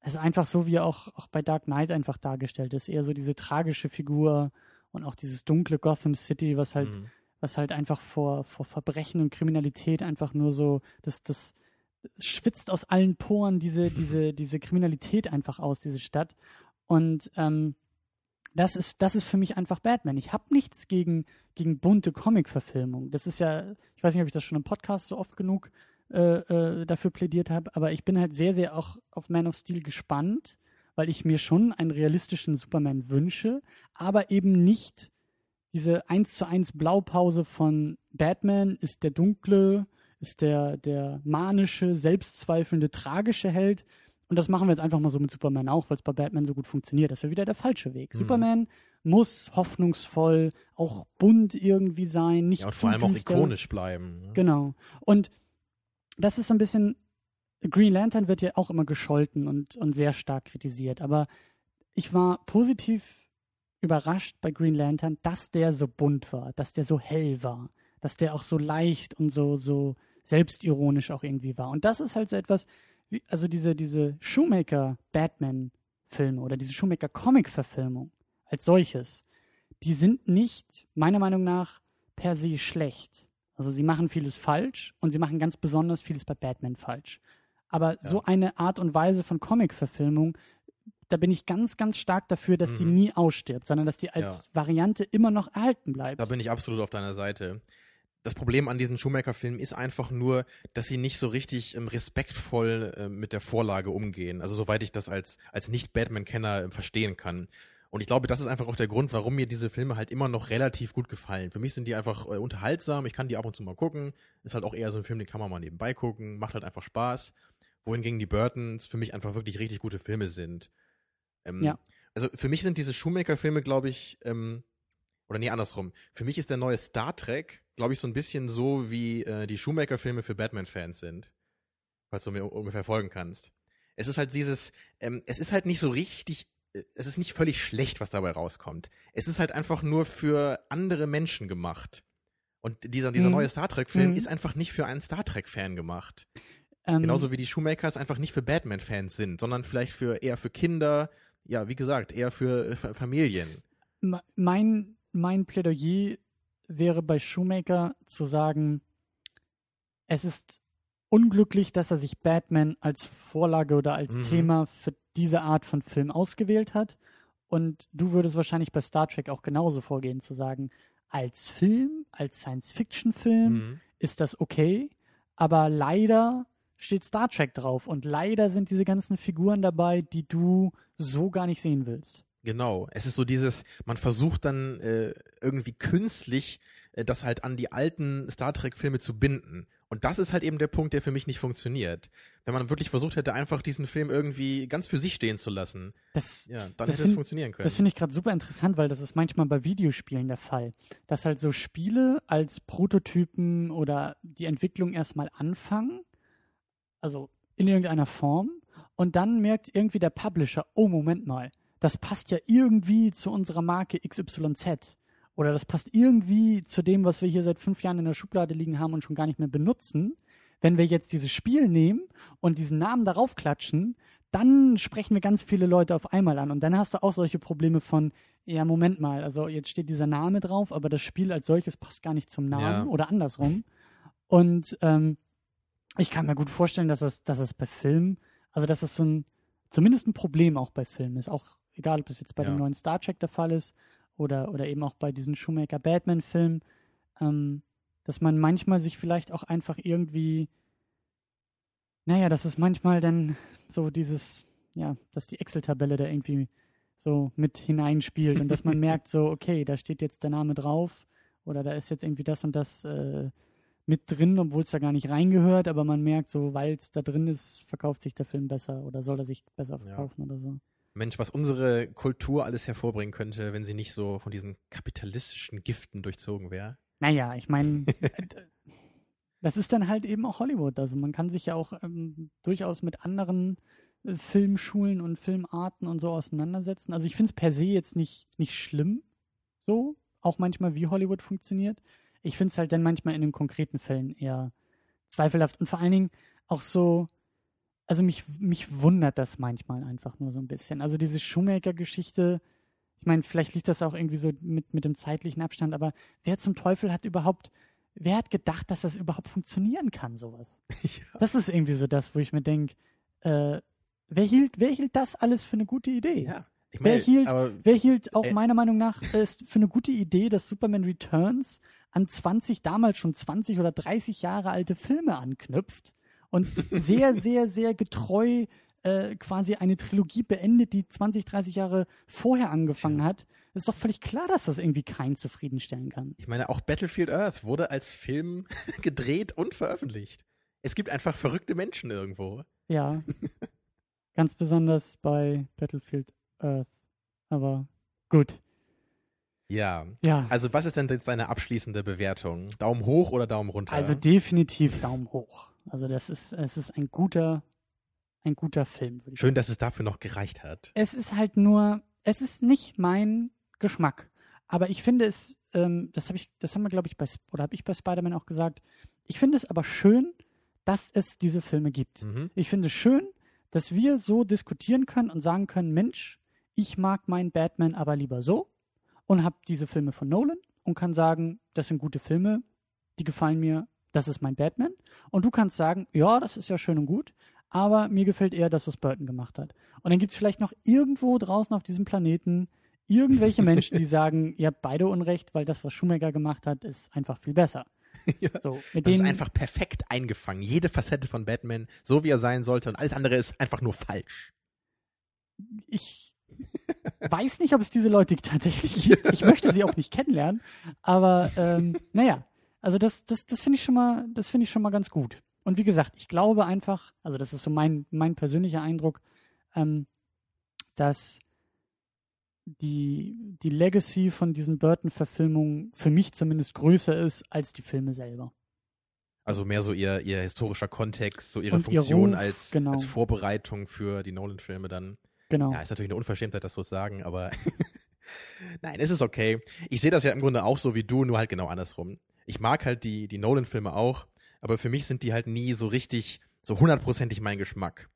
es ist einfach so, wie er auch, auch bei Dark Knight einfach dargestellt ist. Eher so diese tragische Figur und auch dieses dunkle Gotham City, was halt Mhm. was halt einfach vor, vor Verbrechen und Kriminalität einfach nur so, das, das schwitzt aus allen Poren diese, diese, diese Kriminalität einfach aus, diese Stadt. Und ähm, das ist, das ist für mich einfach Batman. Ich habe nichts gegen, gegen bunte Comic-Verfilmung. Das ist ja, ich weiß nicht, ob ich das schon im Podcast so oft genug äh, äh, dafür plädiert habe, aber ich bin halt sehr, sehr auch auf Man of Steel gespannt, weil ich mir schon einen realistischen Superman wünsche, aber eben nicht diese 1 zu 1 Blaupause von Batman ist der dunkle, ist der, der manische, selbstzweifelnde, tragische Held. Und das machen wir jetzt einfach mal so mit Superman auch, weil es bei Batman so gut funktioniert. Das wäre wieder der falsche Weg. Mhm. Superman muss hoffnungsvoll, auch bunt irgendwie sein, nicht Ja, und vor allem auch ikonisch bleiben. Ne? Genau. Und das ist so ein bisschen, Green Lantern wird ja auch immer gescholten und, und sehr stark kritisiert. Aber ich war positiv überrascht bei Green Lantern, dass der so bunt war, dass der so hell war, dass der auch so leicht und so, so selbstironisch auch irgendwie war. Und das ist halt so etwas, also diese, diese Schumacher-Batman-Filme oder diese Schumacher-Comic-Verfilmung als solches, die sind nicht, meiner Meinung nach, per se schlecht. Also sie machen vieles falsch und sie machen ganz besonders vieles bei Batman falsch. Aber so eine Art und Weise von Comic-Verfilmung, da bin ich ganz, ganz stark dafür, dass die Mhm. nie ausstirbt, sondern dass die als Variante immer noch erhalten bleibt. Da bin ich absolut auf deiner Seite. Das Problem an diesen Schumacher-Filmen ist einfach nur, dass sie nicht so richtig ähm, respektvoll äh, mit der Vorlage umgehen. Also soweit ich das als, als Nicht-Batman-Kenner äh, verstehen kann. Und ich glaube, das ist einfach auch der Grund, warum mir diese Filme halt immer noch relativ gut gefallen. Für mich sind die einfach äh, unterhaltsam, ich kann die ab und zu mal gucken. Ist halt auch eher so ein Film, den kann man mal nebenbei gucken, macht halt einfach Spaß. Wohingegen die Burtons für mich einfach wirklich richtig gute Filme sind. Ähm, Ja. Also für mich sind diese Schumacher-Filme, glaube ich, ähm, oder nee, andersrum. Für mich ist der neue Star Trek, glaube ich, so ein bisschen so, wie äh, die Schumacher-Filme für Batman-Fans sind. Falls du mir ungefähr folgen kannst. Es ist halt dieses, ähm, es ist halt nicht so richtig, äh, es ist nicht völlig schlecht, was dabei rauskommt. Es ist halt einfach nur für andere Menschen gemacht. Und dieser, dieser Mhm. neue Star Trek-Film Mhm. ist einfach nicht für einen Star Trek-Fan gemacht. Ähm, Genauso wie die Shoemakers einfach nicht für Batman-Fans sind, sondern vielleicht für eher für Kinder, ja, wie gesagt, eher für äh, Fa- Familien. Me- mein, mein Plädoyer wäre bei Shoemaker zu sagen, es ist unglücklich, dass er sich Batman als Vorlage oder als Mhm. Thema für diese Art von Film ausgewählt hat. Und du würdest wahrscheinlich bei Star Trek auch genauso vorgehen, zu sagen, als Film, als Science-Fiction-Film Mhm. ist das okay, aber leider steht Star Trek drauf. Und leider sind diese ganzen Figuren dabei, die du so gar nicht sehen willst. Genau. Es ist so dieses, man versucht dann äh, irgendwie künstlich äh, das halt an die alten Star Trek-Filme zu binden. Und das ist halt eben der Punkt, der für mich nicht funktioniert. Wenn man wirklich versucht hätte, einfach diesen Film irgendwie ganz für sich stehen zu lassen, Das, ja, dann hätte es funktionieren können. das finde ich gerade super interessant, weil das ist manchmal bei Videospielen der Fall. Dass halt so Spiele als Prototypen oder die Entwicklung erstmal anfangen, also in irgendeiner Form, und dann merkt irgendwie der Publisher, oh Moment mal, das passt ja irgendwie zu unserer Marke XYZ. Oder das passt irgendwie zu dem, was wir hier seit fünf Jahren in der Schublade liegen haben und schon gar nicht mehr benutzen. Wenn wir jetzt dieses Spiel nehmen und diesen Namen darauf klatschen, dann sprechen wir ganz viele Leute auf einmal an. Und dann hast du auch solche Probleme von, ja, Moment mal, also jetzt steht dieser Name drauf, aber das Spiel als solches passt gar nicht zum Namen Ja. oder andersrum. Und ähm, ich kann mir gut vorstellen, dass es, dass es bei Filmen, also dass es so ein, zumindest ein Problem auch bei Filmen ist, auch egal, ob es jetzt bei Ja. dem neuen Star Trek der Fall ist oder, oder eben auch bei diesen Schumacher Batman-Filmen, ähm, dass man manchmal sich vielleicht auch einfach irgendwie, naja, dass es manchmal dann so dieses, ja, dass die Excel-Tabelle da irgendwie so mit hineinspielt und dass man merkt so, okay, da steht jetzt der Name drauf oder da ist jetzt irgendwie das und das äh, mit drin, obwohl es da gar nicht reingehört, aber man merkt so, weil es da drin ist, verkauft sich der Film besser oder soll er sich besser Ja. verkaufen oder so. Mensch, was unsere Kultur alles hervorbringen könnte, wenn sie nicht so von diesen kapitalistischen Giften durchzogen wäre. Naja, ich meine, das ist dann halt eben auch Hollywood. Also man kann sich ja auch ähm, durchaus mit anderen äh, Filmschulen und Filmarten und so auseinandersetzen. Also ich finde es per se jetzt nicht, nicht schlimm, so, auch manchmal wie Hollywood funktioniert. Ich finde es halt dann manchmal in den konkreten Fällen eher zweifelhaft und vor allen Dingen auch so, also mich, mich wundert das manchmal einfach nur so ein bisschen. Also diese Shoemaker-Geschichte, ich meine, vielleicht liegt das auch irgendwie so mit, mit dem zeitlichen Abstand, aber wer zum Teufel hat überhaupt, wer hat gedacht, dass das überhaupt funktionieren kann, sowas? ja. Das ist irgendwie so das, wo ich mir denke, äh, wer hielt, wer hielt das alles für eine gute Idee? ja. Ich Wer meine, hielt- aber Wer hielt auch Äh. meiner Meinung nach es für eine gute Idee, dass Superman Returns an 20, damals schon 20 oder 30 Jahre alte Filme anknüpft und sehr, sehr, sehr getreu äh, quasi eine Trilogie beendet, die 20, 30 Jahre vorher angefangen Tja. hat? ist doch völlig klar, dass das irgendwie keinen zufriedenstellen kann. ich meine, auch Battlefield Earth wurde als Film gedreht und veröffentlicht. Es gibt einfach verrückte Menschen irgendwo. Ja. Ganz besonders bei Battlefield Earth. Aber gut. Ja. Ja. Also, was ist denn jetzt deine abschließende Bewertung? Daumen hoch oder Daumen runter? Also definitiv Daumen hoch. Also das ist, es ist ein guter, ein guter Film, würde ich Schön, dass es dafür noch gereicht hat. Es ist halt nur, es ist nicht mein Geschmack. Aber ich finde es, ähm, das habe ich, das haben wir, glaube ich, bei, oder habe ich bei Spider-Man auch gesagt. Ich finde es aber schön, dass es diese Filme gibt. Mhm. Ich finde es schön, dass wir so diskutieren können und sagen können, Mensch, ich mag meinen Batman aber lieber so und habe diese Filme von Nolan und kann sagen, das sind gute Filme, die gefallen mir, das ist mein Batman. Und du kannst sagen, ja, das ist ja schön und gut, aber mir gefällt eher das, was Burton gemacht hat. Und dann gibt es vielleicht noch irgendwo draußen auf diesem Planeten irgendwelche Menschen, die sagen, ihr habt beide Unrecht, weil das, was Schumacher gemacht hat, ist einfach viel besser. Ja. So, mit Das ist einfach perfekt eingefangen. Jede Facette von Batman, so wie er sein sollte, und alles andere ist einfach nur falsch. ich weiß nicht, ob es diese Leute tatsächlich gibt. Ich möchte sie auch nicht kennenlernen. Aber ähm, naja, also das, das, das finde ich schon mal, das finde ich schon mal ganz gut. Und wie gesagt, ich glaube einfach, also das ist so mein, mein persönlicher Eindruck, ähm, dass die, die Legacy von diesen Burton-Verfilmungen für mich zumindest größer ist als die Filme selber. Also mehr so ihr, ihr historischer Kontext, so ihre Und Funktion Ruf, als, genau. als Vorbereitung für die Nolan-Filme dann. Genau. Ja, ist natürlich eine Unverschämtheit, das so zu sagen, aber nein, es ist okay. Ich sehe das ja im Grunde auch so wie du, nur halt genau andersrum. Ich mag halt die, die Nolan-Filme auch, aber für mich sind die halt nie so richtig, so hundertprozentig mein Geschmack.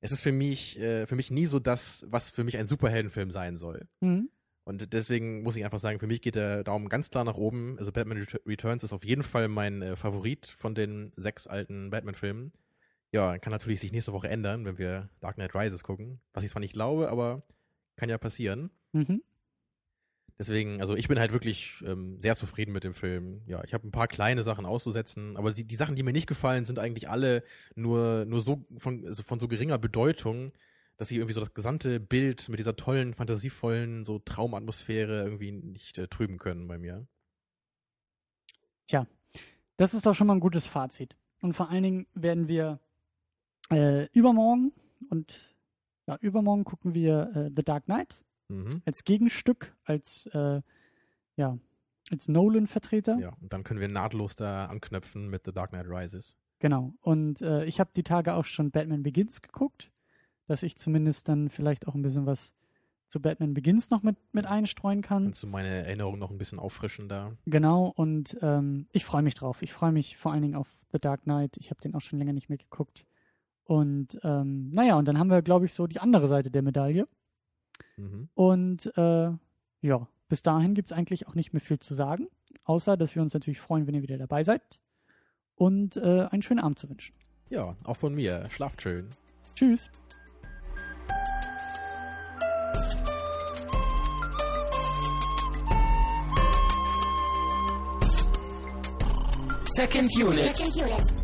Es ist für mich, äh, für mich nie so das, was für mich ein Superheldenfilm sein soll. Mhm. Und deswegen muss ich einfach sagen, für mich geht der Daumen ganz klar nach oben. Also Batman Ret- Returns ist auf jeden Fall mein äh, Favorit von den sechs alten Batman-Filmen. Ja, kann natürlich sich nächste Woche ändern, wenn wir Dark Knight Rises gucken. Was ich zwar nicht glaube, aber kann ja passieren. Mhm. Deswegen, also ich bin halt wirklich ähm, sehr zufrieden mit dem Film. Ja, ich habe ein paar kleine Sachen auszusetzen, aber die, die Sachen, die mir nicht gefallen, sind eigentlich alle nur, nur so von, also von so geringer Bedeutung, dass sie irgendwie so das gesamte Bild mit dieser tollen, fantasievollen, so Traumatmosphäre irgendwie nicht äh, trüben können bei mir. Tja, das ist doch schon mal ein gutes Fazit. Und vor allen Dingen werden wir äh, übermorgen und ja, übermorgen gucken wir äh, The Dark Knight Mhm. als Gegenstück, als äh, ja, als Nolan-Vertreter. Ja, und dann können wir nahtlos da anknöpfen mit The Dark Knight Rises. Genau. Und äh, ich habe die Tage auch schon Batman Begins geguckt, dass ich zumindest dann vielleicht auch ein bisschen was zu Batman Begins noch mit, mit einstreuen kann. Kannst du meine Erinnerung noch ein bisschen auffrischen da? Genau, und ähm, ich freue mich drauf. Ich freue mich vor allen Dingen auf The Dark Knight. Ich habe den auch schon länger nicht mehr geguckt. Und ähm, naja, und dann haben wir, glaube ich, so die andere Seite der Medaille. Mhm. Und äh, ja, bis dahin gibt es eigentlich auch nicht mehr viel zu sagen, außer dass wir uns natürlich freuen, wenn ihr wieder dabei seid und äh, einen schönen Abend zu wünschen. Ja, auch von mir. Schlaft schön. Tschüss. Second unit. Second unit.